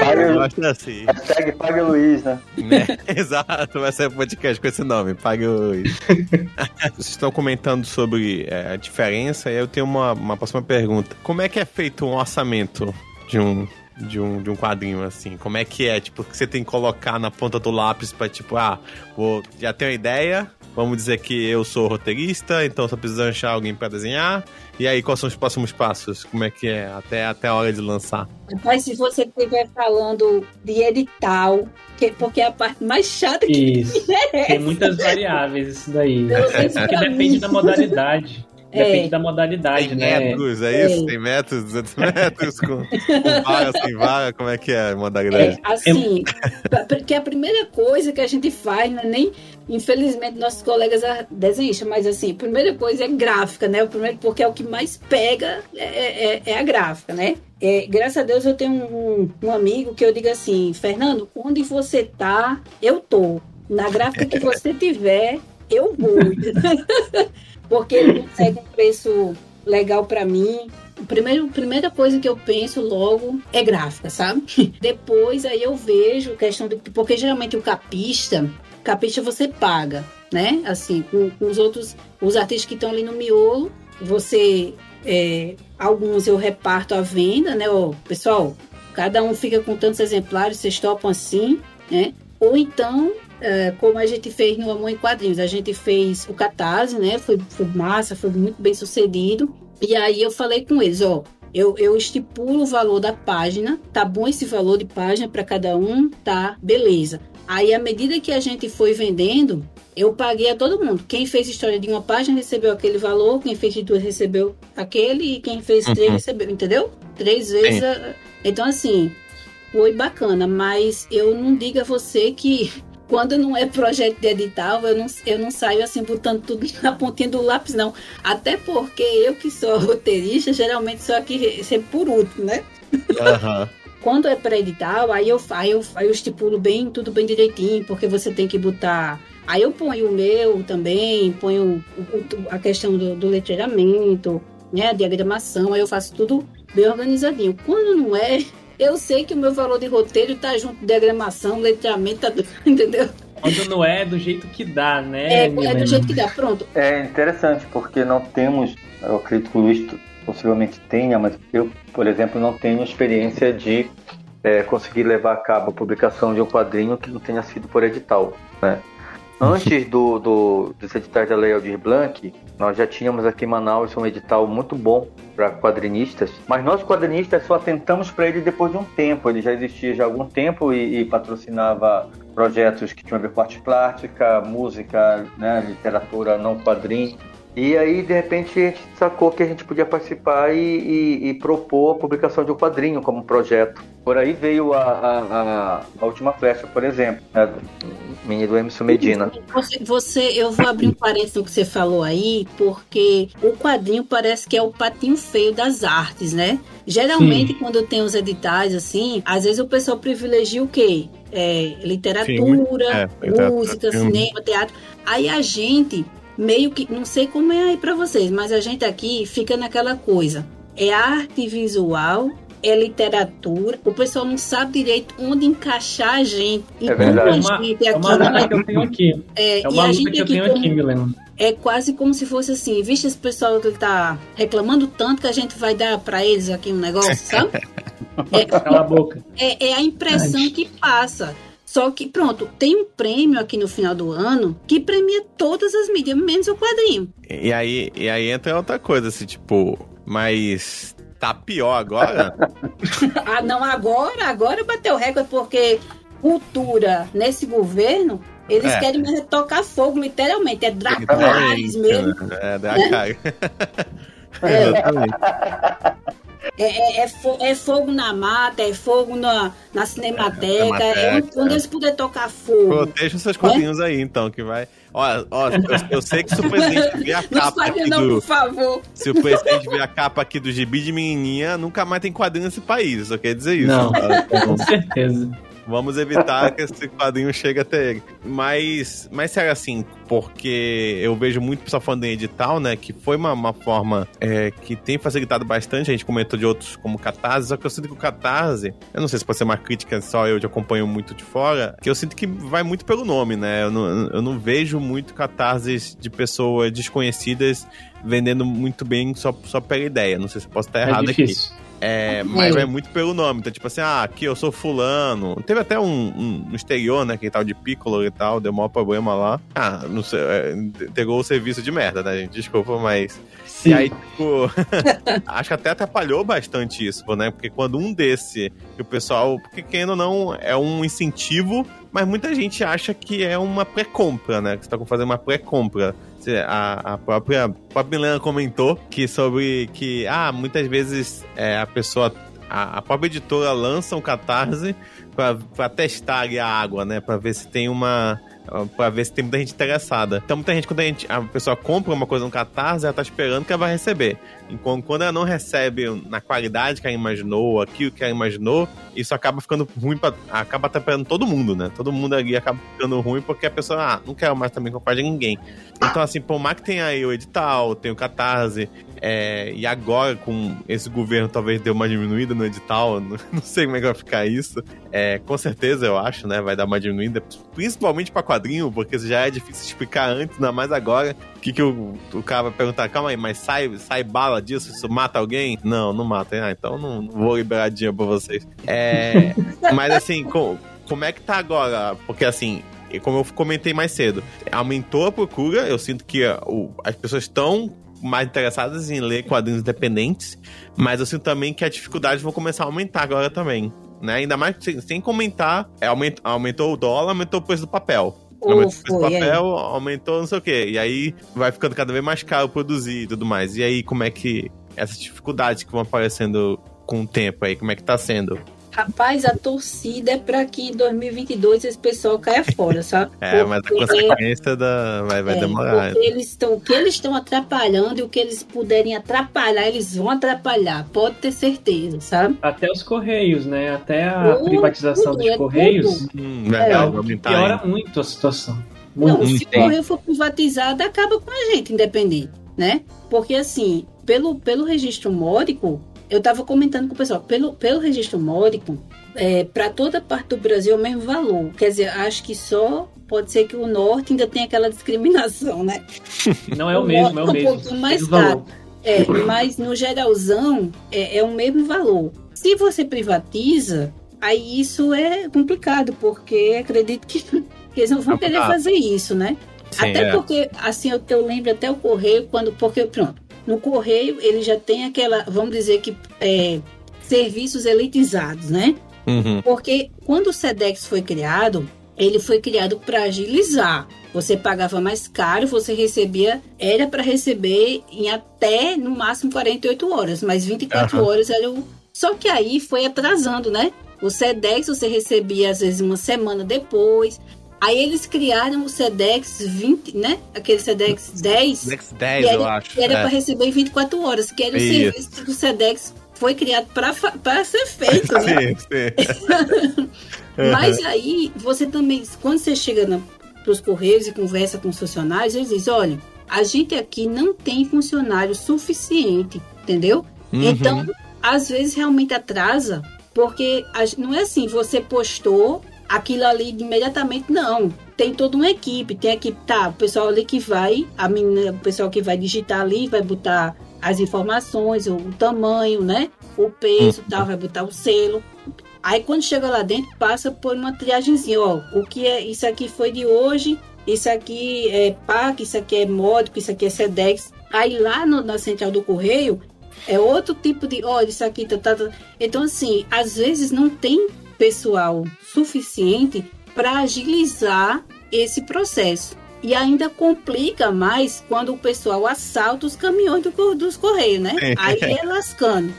Paga, acho assim. hashtag paga Luiz, né? né? Exato, vai ser um podcast com esse nome, Pague o Luiz. Vocês estão comentando sobre é, a diferença e eu tenho uma, uma próxima pergunta. Como é que é feito um orçamento de um, de um, de um quadrinho assim? Como é que é? Tipo, que você tem que colocar na ponta do lápis pra, tipo, ah, vou, já tenho uma ideia, vamos dizer que eu sou roteirista, então só preciso achar alguém pra desenhar. E aí, quais são os próximos passos? Como é que é? Até, até a hora de lançar. Mas se você estiver falando de edital, que, porque é a parte mais chata que Isso. Tem muitas variáveis isso daí. Menos Porque depende da modalidade. É. Depende da modalidade, Tem né? metros, é isso? É. Tem metros, 200 metros, com, com vaga, sem vaga, como é que é a modalidade? É, assim, porque a primeira coisa que a gente faz, não é nem, infelizmente, nossos colegas desenhistas, mas assim, a primeira coisa é gráfica, né? O primeiro, porque é o que mais pega é, é- é a gráfica, né? É, graças a Deus eu tenho um, um amigo que eu digo assim, Fernando, onde você tá, eu tô. Na gráfica que você tiver, eu vou. porque ele consegue um preço legal para mim. Primeiro, primeira coisa que eu penso logo é gráfica, sabe? Depois aí eu vejo questão do. Porque geralmente o capista, capista você paga, né? Assim, com, com os outros, os artistas que estão ali no miolo, você. é, alguns eu reparto a venda, né? Ó, pessoal, cada um fica com tantos exemplares, vocês topam assim, né? Ou então, é, como a gente fez no Amor em Quadrinhos, a gente fez o Catarse, né? Foi, foi massa, foi muito bem sucedido. E aí eu falei com eles, ó, eu, eu estipulo o valor da página, tá bom esse valor de página para cada um, tá, beleza. Aí, à medida que a gente foi vendendo, eu paguei a todo mundo. Quem fez história de uma página recebeu aquele valor, quem fez de duas recebeu aquele, e quem fez três Uhum. recebeu, entendeu? Três vezes. a- Então, assim, foi bacana, mas eu não digo a você que quando não é projeto de edital, eu não, eu não saio assim botando tudo na pontinha do lápis, não. Até porque eu que sou roteirista, geralmente sou aqui sempre por último, né? Aham. Quando é pré-edital, aí eu, aí, eu, aí eu estipulo bem, tudo bem direitinho, porque você tem que botar. Aí eu ponho o meu também, ponho a questão do, do letreiramento, né? A diagramação, aí eu faço tudo bem organizadinho. Quando não é, eu sei que o meu valor de roteiro tá junto diagramação, letramento, tá, entendeu? Quando não é do jeito que dá, né? É, é do jeito que dá. Pronto. É interessante, porque não temos, eu acredito que o Luiz possivelmente tenha, mas eu, por exemplo, não tenho experiência de é, conseguir levar a cabo a publicação de um quadrinho que não tenha sido por edital. Né? Antes do, do, dos editais da Lei Aldir Blanc, nós já tínhamos aqui em Manaus um edital muito bom para quadrinistas, mas nós quadrinistas só atentamos para ele depois de um tempo. Ele já existia já há algum tempo e, e patrocinava projetos que tinham a ver com arte plástica, música, né, literatura não quadrinho. E aí, de repente, a gente sacou que a gente podia participar e, e- e propor a publicação de um quadrinho como projeto. Por aí veio a, a, a- a Última Flecha, por exemplo, né, do- minha do Emerson Medina. Você, você, eu vou abrir um parênteses no que você falou aí, porque o quadrinho parece que é o patinho feio das artes, né? Geralmente, quando tem os editais assim, às vezes o pessoal privilegia o quê? É, literatura, É, literatura, música, filme. cinema, teatro. Aí a gente meio que, não sei como é aí pra vocês, mas a gente aqui fica naquela coisa. É arte visual, é literatura. O pessoal não sabe direito onde encaixar a gente. E É como a verdade. É uma, gente é aqui uma não luta que eu tenho aqui. é, É e uma a luta gente que eu aqui tenho como- aqui, Milena. é quase como se fosse assim, vixe, esse pessoal que tá reclamando tanto que a gente vai dar pra eles aqui um negócio, sabe? Cala a boca. É, é a impressão que passa. Só que, pronto, tem um prêmio aqui no final do ano que premia todas as mídias, menos o quadrinho. E aí, e aí entra outra coisa, assim, tipo, mas tá pior agora? Ah, não, agora, agora bateu recorde, porque cultura nesse governo, eles É. querem é tocar fogo, literalmente. É Draculares mesmo. É, dá a cara. É. É, é, é fo- é fogo na mata, é fogo na, na cinemateca, é, onde, Cinemateca. onde eles puderem tocar fogo. Proteja os seus quadrinhos aí, então, que vai. Ó, ó, eu, eu sei que se o presidente ver a Não capa fale aqui não, do. por favor. Se o presidente ver a capa aqui do gibi de menininha, nunca mais tem quadrinho nesse país. Só quer dizer isso. Não. tá? Com certeza. Vamos evitar que esse quadrinho chegue até ele. Mas, mas sério assim, porque eu vejo muito pessoal falando em edital, né? Que foi uma, uma forma é, que tem facilitado bastante. A gente comentou de outros como Catarse, só que eu sinto que o Catarse, eu não sei se pode ser uma crítica só, eu já acompanho muito de fora, que eu sinto que vai muito pelo nome, né? Eu não, eu não vejo muito Catarses de pessoas desconhecidas vendendo muito bem só, só pela ideia. Não sei se posso estar É errado aqui. É, mas vai muito pelo nome. Então, tipo assim, ah, aqui eu sou fulano. Teve até um, um exterior, né? Que tal de Piccolo e tal, deu maior problema lá. Ah, não sei, é, pegou o serviço de merda, né, gente? Desculpa, mas. Sim. E aí, tipo. acho que até atrapalhou bastante isso, né? Porque quando um desse, que o pessoal. Porque quem ou não é um incentivo, mas muita gente acha que é uma pré-compra, né? Que você tá fazendo uma pré-compra. A, a própria, a Milena comentou que sobre que, ah, muitas vezes é, a pessoa, a, a própria editora lança um catarse pra testar a água, né? Pra ver se tem uma. Pra ver se tem muita gente interessada. Então, muita gente, quando a, gente, a pessoa compra uma coisa no Catarse, ela tá esperando que ela vai receber. Enquanto quando ela não recebe na qualidade que ela imaginou, aquilo que ela imaginou, isso acaba ficando ruim, pra, acaba atrapalhando todo mundo, né? Todo mundo ali acaba ficando ruim porque a pessoa, ah, não quero mais também comprar de ninguém. Então, assim, por mais que tenha aí o edital, tem o Catarse, é, e agora com esse governo talvez deu uma diminuída no edital, não, não sei como é que vai ficar isso. É, com certeza, eu acho, né? Vai dar uma diminuída, principalmente pra quadrinho, porque já é difícil explicar antes, ainda mais agora. O que, que o, o cara vai perguntar? Calma aí, mas sai, sai bala disso? Isso mata alguém? Não, não mata. Ah, então não, não vou liberar dinheiro pra vocês. É, mas assim, com, como é que tá agora? Porque assim, como eu comentei mais cedo, aumentou a procura. Eu sinto que uh, as pessoas estão mais interessadas em ler quadrinhos independentes, mas eu sinto também que as dificuldades vão começar a aumentar agora também. Né? Ainda mais sem, sem comentar, é, aument- aumentou o dólar, aumentou o preço do papel. Ou Aumentou o preço do papel, aumentou não sei o quê. E aí vai ficando cada vez mais caro produzir e tudo mais. E aí, como é que essas dificuldades que vão aparecendo com o tempo aí, como é que tá sendo? Rapaz, a torcida é para que em 2022 esse pessoal caia fora, sabe? É, mas a consequência da... vai, vai é, demorar. porque eles estão, o que eles estão atrapalhando e o que eles puderem atrapalhar, eles vão atrapalhar, pode ter certeza, sabe? Até os Correios, né? Até a Tudo, privatização tudo, dos é Correios Hum, é aumentar. piora hein? muito a situação. Não, Muito. se o Correio for privatizado, acaba com a gente, independente, né? Porque assim, pelo, pelo registro módico, eu estava comentando com o pessoal, pelo, pelo registro módico, é, para toda parte do Brasil é o mesmo valor. Quer dizer, acho que só pode ser que o norte ainda tenha aquela discriminação, né? Não é o mesmo, é o um mesmo. pouquinho mais caro. É, mas no geralzão é, é o mesmo valor. Se você privatiza, aí isso é complicado, porque acredito que, que eles não vão querer fazer isso, né? Sim, até é. porque, assim, eu, eu lembro até o correio, quando. Porque, pronto, no correio ele já tem aquela, vamos dizer que, é, serviços elitizados, né? Uhum. Porque quando o SEDEX foi criado, ele foi criado para agilizar. Você pagava mais caro, você recebia, era para receber em até no máximo 48 horas, mas 24 Aham. horas era o. Só que aí foi atrasando, né? O SEDEX você recebia às vezes uma semana depois. Aí eles criaram o SEDEX 20, né? Aquele SEDEX 10, Next 10, E aí, eu acho. que era é. para receber em 24 horas, que era o Isso. serviço que o SEDEX foi criado para ser feito, né? Sim, sim. Mas aí, você também, quando você chega para os Correios e conversa com os funcionários, eles dizem: olha, a gente aqui não tem funcionário suficiente, entendeu? Uhum. Então, às vezes realmente atrasa, porque não é assim, você postou aquilo ali imediatamente, não. Tem toda uma equipe, tem a equipe, tá, o pessoal ali que vai, a menina, o pessoal que vai digitar ali, vai botar as informações, o, tamanho, né? O peso, tal, vai botar o selo. Aí quando chega lá dentro, passa por uma triagemzinha, ó, o que é, isso aqui foi de hoje, isso aqui é PAC, isso aqui é módico, isso aqui é SEDEX. Aí lá no- na central do correio, é outro tipo de, olha, isso aqui tá, tá, tá. Então, assim, às vezes não tem pessoal suficiente para agilizar esse processo. E ainda complica mais quando o pessoal assalta os caminhões do dos correios, né? Aí é lascando.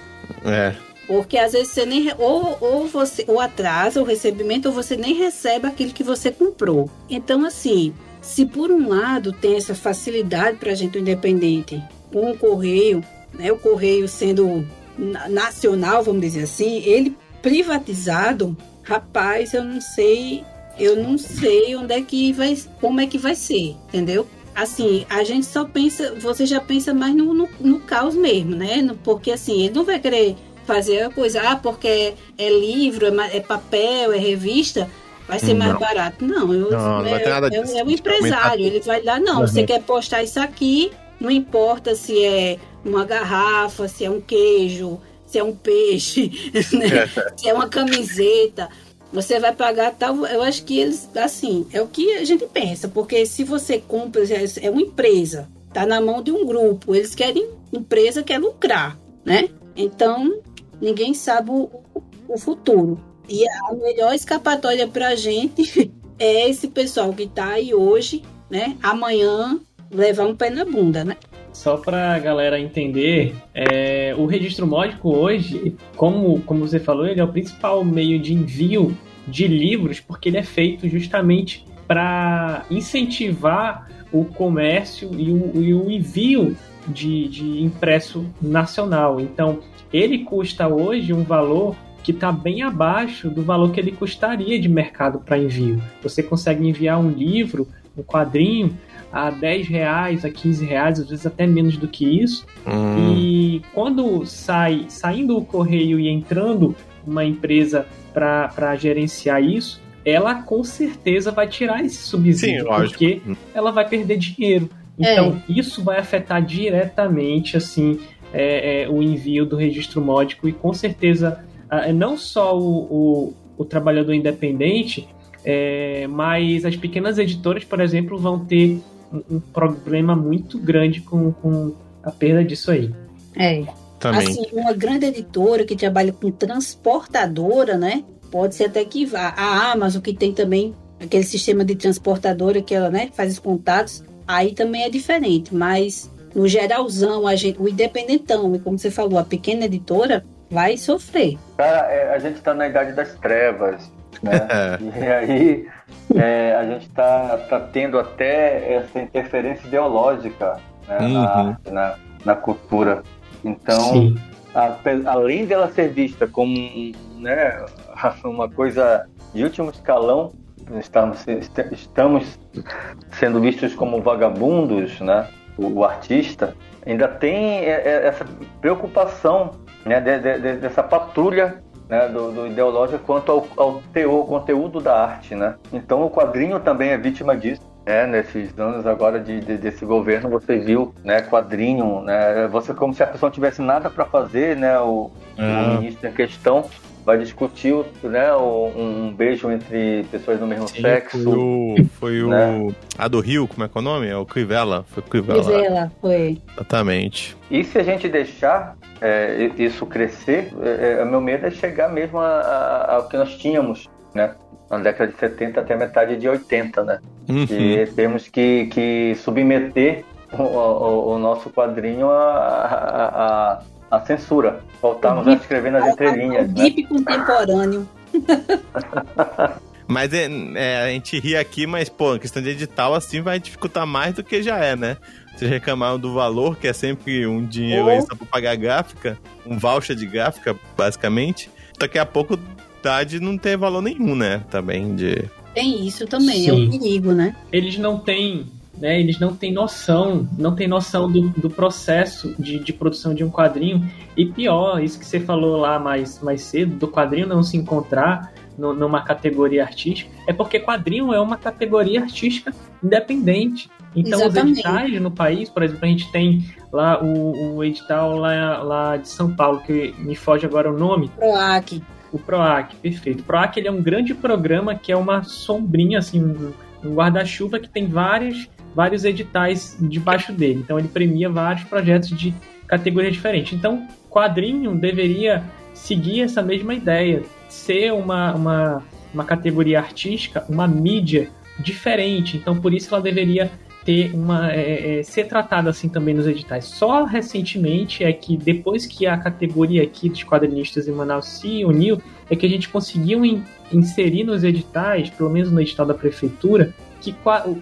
É. Porque às vezes você nem. Ou, ou você ou atrasa o recebimento, ou você nem recebe aquilo que você comprou. Então, assim, se por um lado tem essa facilidade para a gente o independente com o correio, né, o correio sendo na- nacional, vamos dizer assim, ele privatizado, rapaz, eu não sei, eu não sei onde é que vai, como é que vai ser, entendeu? Assim, a gente só pensa, você já pensa mais no, no, no caos mesmo, né? Porque assim, ele não vai querer fazer a coisa, ah, porque é, é livro, é, é papel, é revista, vai ser mais Não. barato. Não, eu, Não, é, é, é Vai empresário, ele vai lá, não, Uhum. você quer postar isso aqui, não importa se é uma garrafa, se é um queijo, se é um peixe, né? se é uma camiseta. Você vai pagar tal. Eu acho que eles, assim, é o que a gente pensa. Porque se você compra, é uma empresa, tá na mão de um grupo. Eles querem, empresa quer lucrar, né? Então, ninguém sabe o, o futuro. E a melhor escapatória pra gente é esse pessoal que tá aí hoje, né? Amanhã levar um pé na bunda, né? Só pra galera entender, é, o registro módico hoje, como, como você falou, ele é o principal meio de envio de livros, porque ele é feito justamente para incentivar o comércio e o, e o envio de, de impresso nacional. Então, ele custa hoje um valor que está bem abaixo do valor que ele custaria de mercado para envio. Você consegue enviar um livro, um quadrinho, a 10 reais, a 15 reais, às vezes até menos do que isso. Hum, E quando sai, saindo o correio e entrando uma empresa para gerenciar isso, ela com certeza vai tirar esse subsídio, Sim, lógico. porque ela vai perder dinheiro. Então, isso vai afetar diretamente assim é, é, o envio do registro módico e com certeza ah, não só o, o, o trabalhador independente, é, mas as pequenas editoras, por exemplo, vão ter um, problema muito grande com, com a perda disso aí. É. também. Assim, uma grande editora que trabalha com transportadora, né? Pode ser até que vá. A Amazon, que tem também aquele sistema de transportadora que ela né, faz os contatos, aí também é diferente. Mas no geralzão, a gente, o independentão, e como você falou, a pequena editora, vai sofrer. Cara, é, a gente tá na idade das trevas, né? e aí é, a gente tá, tá tendo até essa interferência ideológica né, na Uhum. arte, na, na cultura. Então, ape- além dela ser vista como né, uma coisa de último escalão, estamos, est- estamos sendo vistos como vagabundos, né, o, o artista, ainda tem é, é, essa preocupação né, de- de- de- dessa patrulha né, do, do ideológico quanto ao, ao teor, conteúdo da arte. Né? Então o quadrinho também é vítima disso. É, nesses anos agora de, de- desse governo, você viu, né, quadrinho, né, você como se a pessoa não tivesse nada para fazer, né, o, Ah. o ministro em questão vai discutir, né, o- um, um beijo entre pessoas do mesmo Sim, sexo. foi o. Foi o. né? A do Rio, como é que é o nome? É o Crivella. Foi o Crivella. Crivella, foi. Exatamente. E se a gente deixar é, isso crescer, é, é, o meu medo é chegar mesmo a- a- ao que nós tínhamos, né, na década de 70 até a metade de 80, né. Uhum. E temos que, que submeter o, o- o nosso quadrinho à, à censura. Voltarmos a escrever nas entrelinhas. O Né? Contemporâneo. Mas é, é, a gente ri aqui, mas, pô, a questão de edital assim vai dificultar mais do que já é, né? Vocês reclamaram do valor, que é sempre um dinheiro aí só pra pagar gráfica, um voucher de gráfica, basicamente. Daqui a pouco dá de não ter valor nenhum, né? Também de. Tem isso também, é Sim. um perigo, né? Eles não têm, né? Eles não têm noção, não têm noção do, do processo de, de produção de um quadrinho. E pior, isso que você falou lá mais, mais cedo, do quadrinho não se encontrar no- numa categoria artística, é porque quadrinho é uma categoria artística independente. Então, Exatamente. os editais no país, por exemplo, a gente tem lá o, o edital lá, lá de São Paulo, que me foge agora o nome, PROAC. o PROAC, perfeito. O PROAC ele é um grande programa que é uma sombrinha, assim, um, um guarda-chuva que tem vários, vários editais debaixo dele. Então ele premia vários projetos de categoria diferente. Então, quadrinho deveria seguir essa mesma ideia, ser uma, uma, uma categoria artística, uma mídia diferente. Então, por isso ela deveria ter uma é, é, ser tratada assim também nos editais. Só recentemente é que depois que a categoria aqui dos quadrinistas em Manaus se uniu, é que a gente conseguiu in- inserir nos editais, pelo menos no edital da prefeitura, que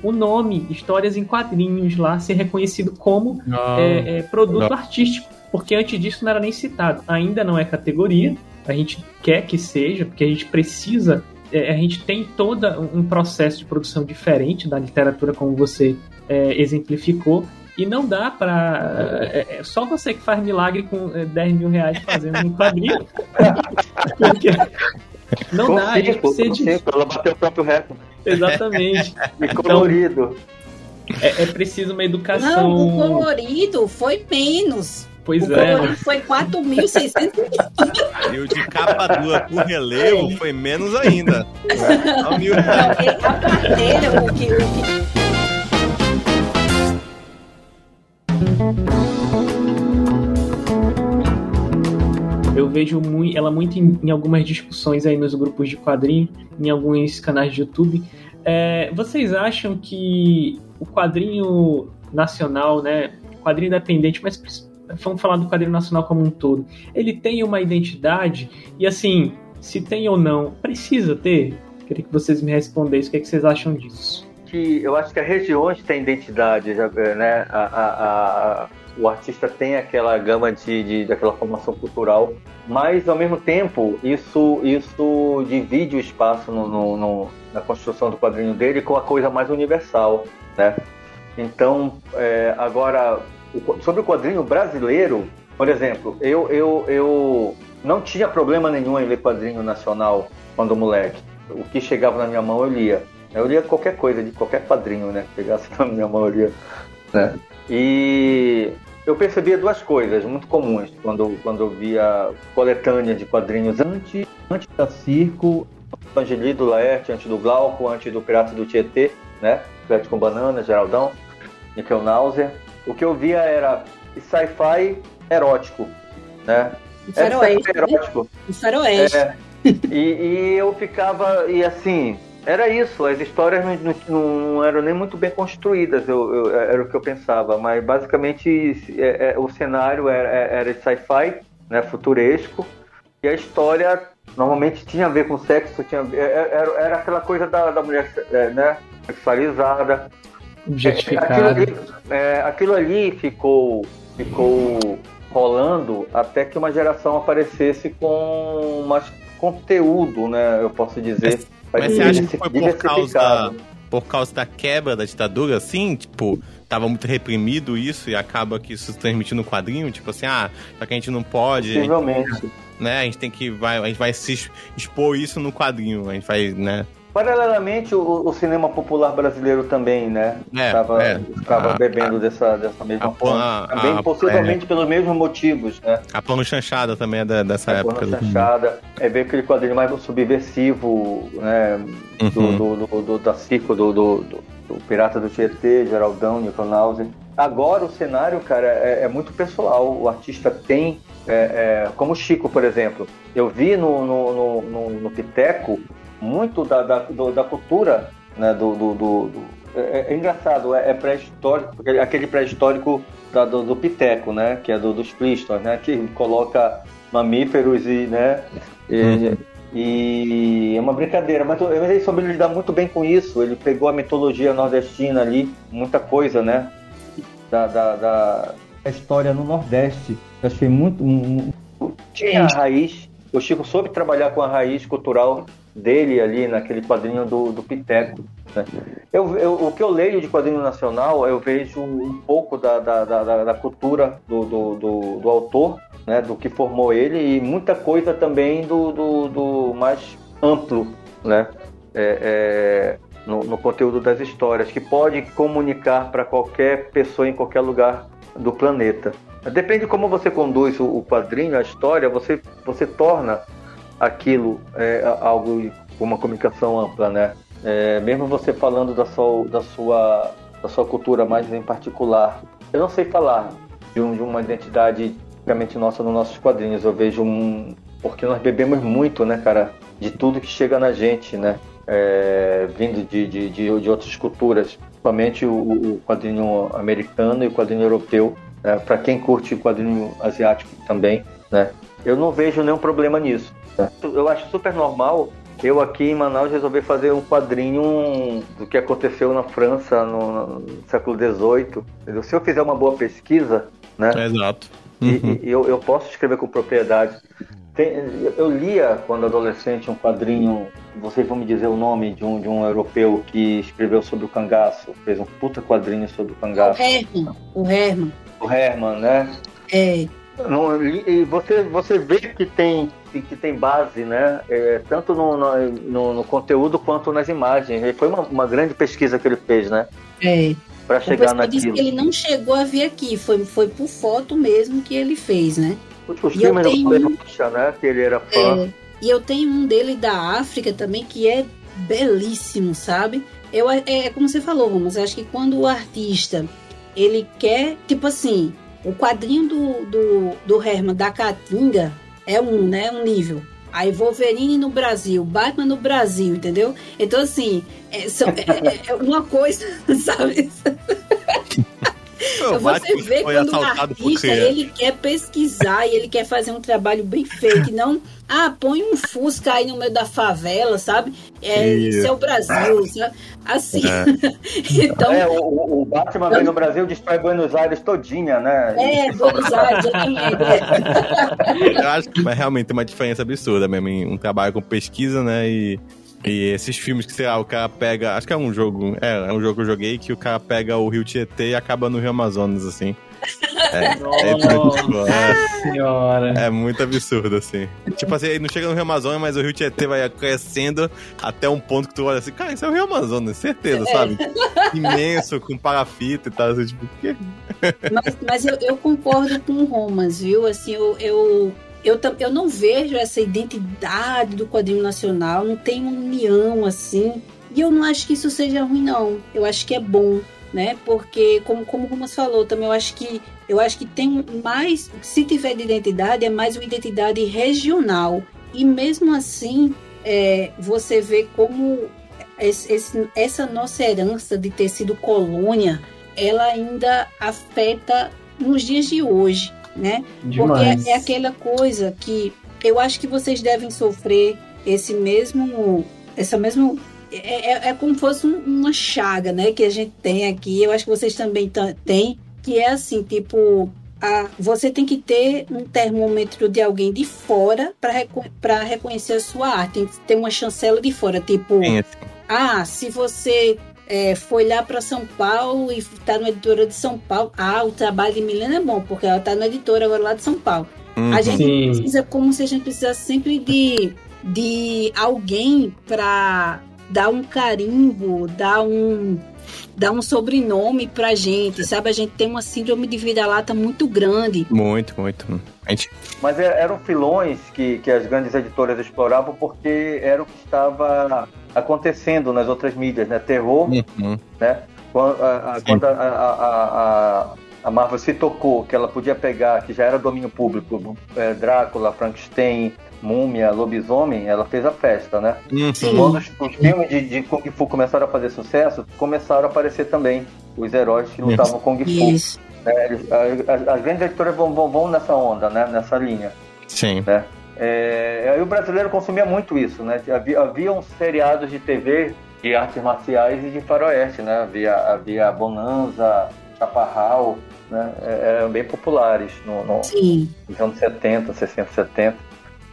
o nome Histórias em Quadrinhos lá ser reconhecido como é, é, produto artístico, porque antes disso não era nem citado. Ainda não é categoria, a gente quer que seja, porque a gente precisa, é, a gente tem todo um processo de produção diferente da literatura, como você é, exemplificou, e não dá pra. É, é só você que faz milagre com é, 10 mil reais fazendo um quadrinho. Porque não dá, a gente Consigo, precisa de. ela bateu o próprio recorde. Exatamente. E Então, colorido. É, é preciso uma Não, educação. o colorido foi menos. Pois o é. colorido foi 4.600. E o de capa dura por relevo foi menos ainda. Não, e a parteira, o que, o que Eu vejo mui- ela muito em, em algumas discussões aí nos grupos de quadrinho, em alguns canais de YouTube. É, vocês acham que o quadrinho nacional, né, quadrinho independente, mas vamos falar do quadrinho nacional como um todo, ele tem uma identidade e assim, se tem ou não, precisa ter? Queria que vocês me respondessem o que, é que vocês acham disso. Que eu acho que as regiões têm identidade, já, né? A, a- a- o artista tem aquela gama de, de daquela formação cultural, mas ao mesmo tempo isso isso divide o espaço no, no- no- na construção do quadrinho dele com a coisa mais universal, né? Então é, agora sobre o quadrinho brasileiro, por exemplo, eu, eu, eu não tinha problema nenhum em ler quadrinho nacional quando moleque. O que chegava na minha mão eu lia. Eu lia qualquer coisa, de qualquer quadrinho, né? Que pegasse na minha lia. Né? E eu percebia duas coisas muito comuns quando, quando eu via coletânea de quadrinhos antes, antes da Circo, Angeli do Laerte, antes do Glauco, antes do Pirata do Tietê, né? Pirata com Banana, Geraldão, Nickel Náusea. O que eu via era sci-fi erótico, né? faroeste, né? erótico. Faroeste. É. E, e eu ficava, e assim, era isso, as histórias não, não- não eram nem muito bem construídas, eu, eu- era o que eu pensava, mas basicamente é- é, o cenário era, era sci-fi, né, futuresco, E a história normalmente tinha a ver com sexo, tinha, era, era aquela coisa da, da mulher é, né, sexualizada. Objetificada. Aquilo ali, é, aquilo ali ficou, ficou rolando até que uma geração aparecesse com mais conteúdo, né? Eu posso dizer. Mas você acha que foi por causa, por causa da quebra da ditadura, assim? Tipo, tava muito reprimido isso e acaba que isso se transmitiu no quadrinho? Tipo assim, ah, só que a gente não pode. Possivelmente. Né? A gente tem que. Vai, a gente vai se expor isso no quadrinho. A gente vai, né? Paralelamente, o, o, cinema popular brasileiro também, né? É, estava é. estava A- bebendo a- dessa, dessa mesma a- fonte. a- também, a- possivelmente pelos mesmos motivos, né? A plano chanchada também é da- dessa A época. Do- Chanchada, é ver aquele quadrinho mais subversivo, né? Do, Uhum. do, do, do- da circo do, do, do- do Pirata do Tietê, Geraldão, Newton Nauser. Agora o cenário, cara, é, é muito pessoal. O artista tem, é, é, como o Chico, por exemplo. Eu vi no, no, no, no, no Piteco muito da, da, do- da cultura, né? Do, do, do- é, é engraçado, é, é pré-histórico, aquele pré-histórico do, do Piteco, né? Que é do, dos Plistons, né? Que coloca mamíferos e, né? E, Uhum. e é uma brincadeira, mas mas ele soube lidar muito bem com isso. Ele pegou a mitologia nordestina ali, muita coisa, né? Da, da, da- A história no Nordeste. Eu achei muito. um- um- Tinha a raiz. O Chico soube trabalhar com a raiz cultural dele ali naquele quadrinho do, do Piteco. né? Eu, eu- o que eu leio de quadrinho nacional, eu vejo um pouco da, da, da, da- cultura do, do, do, do autor, né, do que formou ele, e muita coisa também do, do, do mais amplo, né? É, é, no, no conteúdo das histórias, que pode comunicar para qualquer pessoa em qualquer lugar do planeta. Depende de como você conduz o, o quadrinho, a história, você, você torna aquilo é, algo com uma comunicação ampla, né? É, mesmo você falando da sua, da, sua, da sua cultura mais em particular. Eu não sei falar de, um- de uma identidade realmente nossa nos nossos quadrinhos. Eu vejo um. Porque nós bebemos muito, né, cara? De tudo que chega na gente, né? É, vindo de, de, de, de outras culturas, principalmente o, o quadrinho americano e o quadrinho europeu, né? para quem curte quadrinho asiático também, né? Eu não vejo nenhum problema nisso. Eu acho super normal eu aqui em Manaus resolver fazer um quadrinho do que aconteceu na França no, no século XVIII. Se eu fizer uma boa pesquisa, né? Exato. E, Uhum. e eu, eu posso escrever com propriedade. Tem- eu lia, quando adolescente, um quadrinho, vocês vão me dizer o nome de um, de um europeu que escreveu sobre o cangaço, fez um puta quadrinho sobre o O cangaço. Herman, o Herman. O Herman, né? É, Não, e e você, você vê que tem, que tem base, né? É, tanto no, no, no- conteúdo quanto nas imagens. E Foi uma, uma grande pesquisa que ele fez, né? é. Para chegar pessoal disse naquilo. que ele não chegou a vir aqui, foi, foi por foto mesmo que ele fez, né? Os, filmes do Rocha, né? Que ele era fã. É, e eu tenho um dele da África também que é belíssimo, sabe? Eu, é, é como você falou, eu acho que quando o artista ele quer, tipo assim, o quadrinho do, do, do Herman da Caatinga é um, né? Um nível. Aí Wolverine no Brasil, Batman no Brasil, entendeu? Então, assim, é, são- é- é- é uma coisa, sabe? Você vê foi quando por artista ele quer pesquisar e ele quer fazer um trabalho bem feito, e não, ah, põe um Fusca aí no meio da favela, sabe? É, Isso. isso é o Brasil, sabe? Assim. É. então, É, o, o Batman vem no Brasil destrói Buenos Aires todinha, né? é, Buenos Aires, exatamente. Eu acho que mas realmente tem uma diferença absurda mesmo em um trabalho com pesquisa, né? E, e esses filmes que, sei lá, o cara pega. Acho que é um jogo. É, é um jogo que eu joguei que o cara pega o Rio Tietê e acaba no Rio Amazonas, assim. É, é, Nossa é, senhora. é muito absurdo, assim. Tipo assim, não chega no Rio Amazonas, mas o Rio Tietê vai crescendo até um ponto que tu olha assim, cara, isso é o Rio Amazonas, certeza, sabe? Imenso, com parafita e tal, assim, tipo, o quê? Mas, mas eu, eu concordo com o Romas, viu? Assim, eu, eu, eu, eu não vejo essa identidade do quadrinho nacional, não tem uma união assim. E eu não acho que isso seja ruim, não. Eu acho que é bom, né? Porque, como, como o Romas falou, também eu acho que eu acho que tem mais. Se tiver de identidade, é mais uma identidade regional. E mesmo assim, é, você vê como esse- esse- essa nossa herança de ter sido colônia ela ainda afeta nos dias de hoje, né? Demais. Porque é, é aquela coisa que eu acho que vocês devem sofrer esse mesmo, essa mesmo é, é, é como se fosse uma chaga, né, que a gente tem aqui. Eu acho que vocês também têm, que é assim, tipo, a, você tem que ter um termômetro de alguém de fora para reco reconhecer a sua arte. Tem que ter uma chancela de fora, tipo, Sim, ah, se você é, foi lá para São Paulo e está na editora de São Paulo, ah, o trabalho de Milena é bom, porque ela está na editora agora lá de São Paulo. Uhum. A gente Sim. precisa, como se a gente precisasse sempre de, de alguém para dar um carimbo, dar um dar um sobrenome pra gente, sabe? A gente tem uma síndrome de vida-lata muito grande. Muito, muito. Gente... Mas é, eram filões que, que as grandes editoras exploravam porque era o que estava acontecendo nas outras mídias, né? Terror, uhum. né? Quando, a, a, quando a, a, a, Marvel se tocou que ela podia pegar, que já era domínio público, é, Drácula, Frankenstein, Múmia, Lobisomem, ela fez a festa, né? Uhum. Quando os, os filmes de, de, Kung Fu começaram a fazer sucesso, começaram a aparecer também os heróis que lutavam Kung Fu. Isso. É, as, as, grandes editoras vão, vão, vão, nessa onda, né? Nessa linha. Sim. Né? É, aí o brasileiro consumia muito isso, né? Havia, uns seriados de TV de artes marciais e de faroeste, né? Havia, havia Bonanza, Chaparral, né? É, eram bem populares no, no, nos anos 70, 60, 70.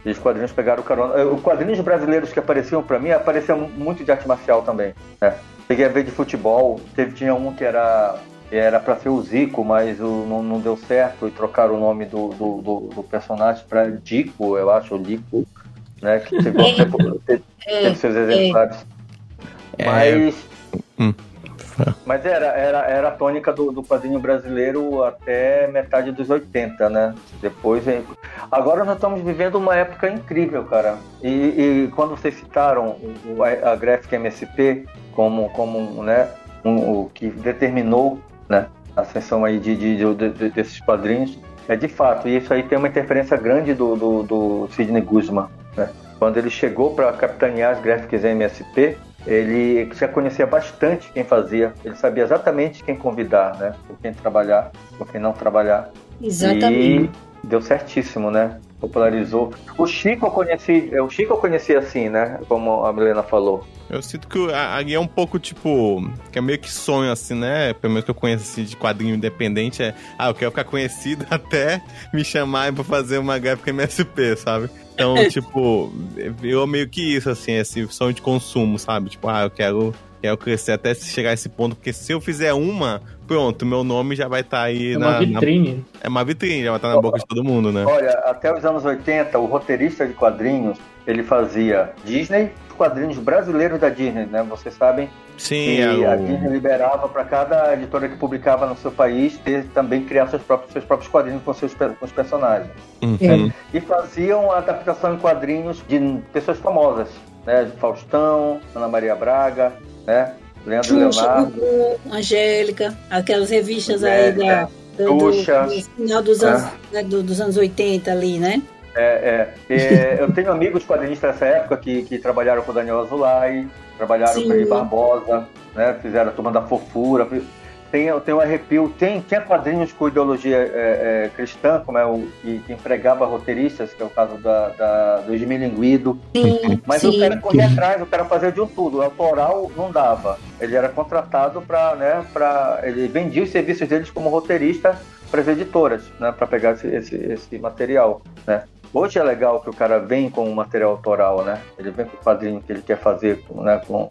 E os quadrinhos pegaram carona. Eh, os quadrinhos brasileiros que apareciam para mim apareciam muito de arte marcial também. Né? Peguei a ver de futebol, teve, tinha um que era era para ser o Zico, mas o, não, não, deu certo e trocaram o nome do, do, do, do personagem para Dico, eu acho, o Dico, né? Que teve, teve, teve seus exemplares. É. Mas. Hum. Mas era, era, era a tônica do, do quadrinho brasileiro até metade dos 80, né? Depois. Agora nós estamos vivendo uma época incrível, cara. E, e quando vocês citaram a, a Graphic MSP como, como né, um, o que determinou né, a ascensão aí de, de, de, de, desses quadrinhos, é de fato. E isso aí tem uma interferência grande do, do, do Sidney Guzman. Né? Quando ele chegou para capitanear as Graphics MSP, ele já conhecia bastante quem fazia, ele sabia exatamente quem convidar, né? Por quem trabalhar, por quem não trabalhar. Exatamente. E deu certíssimo, né? Popularizou. O Chico eu conheci, o Chico eu conheci assim, né? Como a Milena falou. Eu sinto que a, a é um pouco tipo. Que é meio que sonho, assim, né? Pelo menos que eu conheço assim, de quadrinho independente. É. Ah, eu quero ficar conhecido até me chamarem pra fazer uma gráfica MSP, sabe? Então, tipo, eu meio que isso, assim, esse sonho de consumo, sabe? Tipo, ah, eu quero, quero crescer até chegar a esse ponto, porque se eu fizer uma, pronto, meu nome já vai estar tá aí é na. Uma vitrine. Na, é uma vitrine, já vai estar tá na boca de todo mundo, né? Olha, até os anos 80, o roteirista de quadrinhos, ele fazia Disney, quadrinhos brasileiros da Disney, né? Vocês sabem Sim, que é a Disney liberava para cada editora que publicava no seu país ter também criar seus próprios, seus próprios quadrinhos com seus com os personagens. Uhum. E faziam adaptação em quadrinhos de pessoas famosas, né? Faustão, Ana Maria Braga, né? Leandro Xuxa, Leonardo. Gugu, Angélica, aquelas revistas aí da, do, do, do, final dos anos, é. né, do, dos anos 80 ali, né? É, é, é, eu tenho amigos quadrinistas dessa época que, que trabalharam com o Daniel Azulay, trabalharam Sim. com ele Barbosa, né? Fizeram a turma da fofura. Tem, tem um arrepio, tem, tem quadrinhos com ideologia é, é, cristã, como é o que, que, empregava roteiristas, que é o caso da, da do Esmilinguido. Mas sim. o cara corria atrás, o cara fazia de um tudo. O autoral não dava. Ele era contratado para. Né, pra, ele vendia os serviços deles como roteirista para as editoras, né, para pegar esse, esse, esse material. Né. Hoje é legal que o cara vem com o material autoral, né? Ele vem com o quadrinho que ele quer fazer, né? Com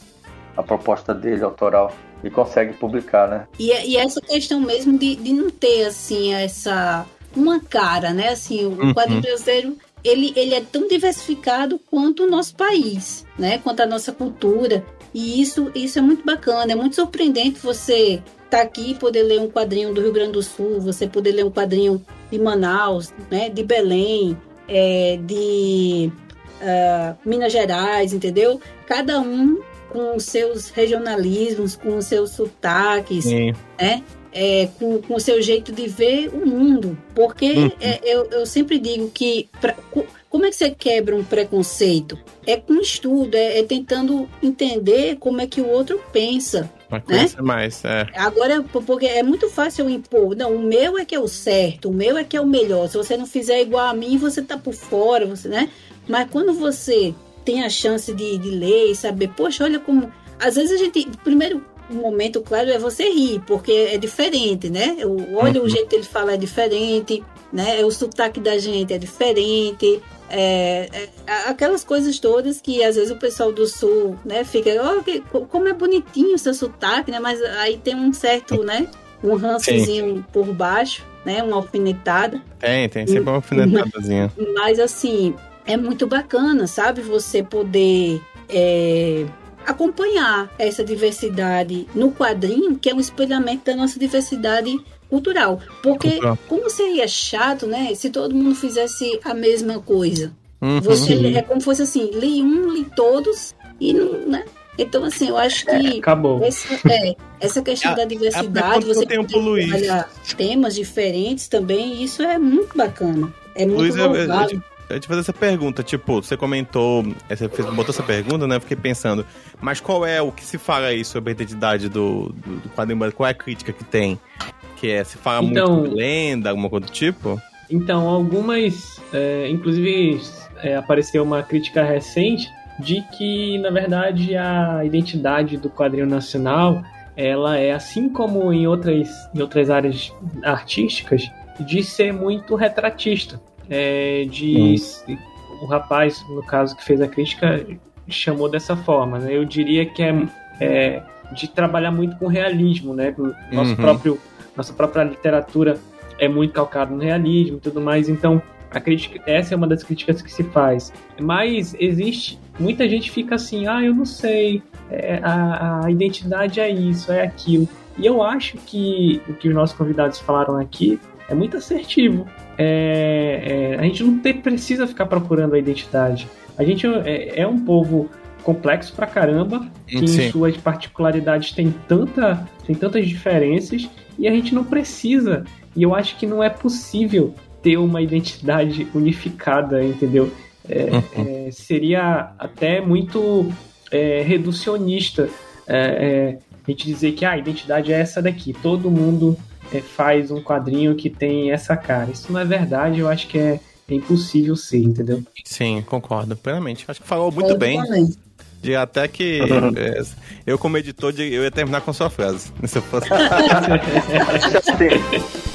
a proposta dele autoral e consegue publicar, né? E, e essa questão mesmo de, de não ter, assim, essa... Uma cara, né? Assim, o uhum. quadrinho brasileiro ele, ele é tão diversificado quanto o nosso país, né? Quanto a nossa cultura. E isso, isso é muito bacana, é muito surpreendente você estar tá aqui e poder ler um quadrinho do Rio Grande do Sul, você poder ler um quadrinho de Manaus, né? De Belém, é, de uh, Minas Gerais, entendeu? Cada um com os seus regionalismos, com os seus sotaques, Sim. né? É, com, com o seu jeito de ver o mundo. Porque uhum. é, eu, eu sempre digo que. Pra, como é que você quebra um preconceito? É com estudo, é, é, tentando entender como é que o outro pensa. Vai conhecer mais, é. Agora, porque é muito fácil eu impor. Não, o meu é que é o certo, o meu é que é o melhor. Se você não fizer igual a mim, você tá por fora, você, né? Mas quando você tem a chance de, de ler e saber, poxa, olha como. Às vezes a gente. Primeiro momento, claro, é você rir, porque é diferente, né? O- Olha Uhum. o jeito que ele fala é diferente, né? O sotaque da gente é diferente. É, é, aquelas coisas todas que às vezes o pessoal do sul, né, fica, ó, que- co- como é bonitinho o seu sotaque, né? Mas aí tem um certo, né, um rançozinho por baixo, né, uma alfinetada. Tem, tem sempre uma alfinetadazinha. Mas assim, é muito bacana, sabe? Você poder é, acompanhar essa diversidade no quadrinho, que é um espelhamento da nossa diversidade cultural. Porque Cultural. como seria chato, né? Se todo mundo fizesse a mesma coisa. Uhum. Você é como se fosse assim, li um, li todos e não, né? Então, assim, eu acho que Acabou. essa, é, essa questão A- da diversidade, você Luiz. trabalhar temas diferentes também, isso é muito bacana. É muito Luiz, eu, eu, louvável. Eu te fazer essa pergunta, tipo, você comentou, eh, você fez, botou essa pergunta, né? Eu fiquei pensando, mas qual é o que se fala aí sobre a identidade do, do, do quadrinho? Qual é a crítica que tem? Que é, se fala Então- muito de lenda, alguma coisa do tipo? Então, algumas. é, inclusive, é, apareceu uma crítica recente de que, na verdade, a identidade do quadrinho nacional ela é, assim como em outras, em outras áreas artísticas, de ser muito retratista. É, de O rapaz, no caso, que fez a crítica, chamou dessa forma. Né? Eu diria que é, é de trabalhar muito com realismo, né? Nosso Uhum. próprio, nossa própria literatura é muito calcado no realismo e tudo mais. Então, a crítica, essa é uma das críticas que se faz. Mas existe, muita gente fica assim, ah, eu não sei, é, a, a identidade é isso, é aquilo. E eu acho que o que os nossos convidados falaram aqui é muito assertivo. É, é, a gente não te- precisa ficar procurando a identidade. A gente é, é um povo complexo pra caramba, que Sim. em suas particularidades tem, tanta, tem tantas diferenças, e a gente não precisa. E eu acho que não é possível ter uma identidade unificada, entendeu? É, é, seria até muito é, reducionista a gente dizer que ah, a identidade é essa daqui, todo mundo é, faz um quadrinho que tem essa cara. Isso não é verdade, eu acho que é, é impossível ser, entendeu? Sim, concordo plenamente. Acho que falou muito bem. De até que é, eu, como editor, de- eu ia terminar com sua frase. Se eu fosse.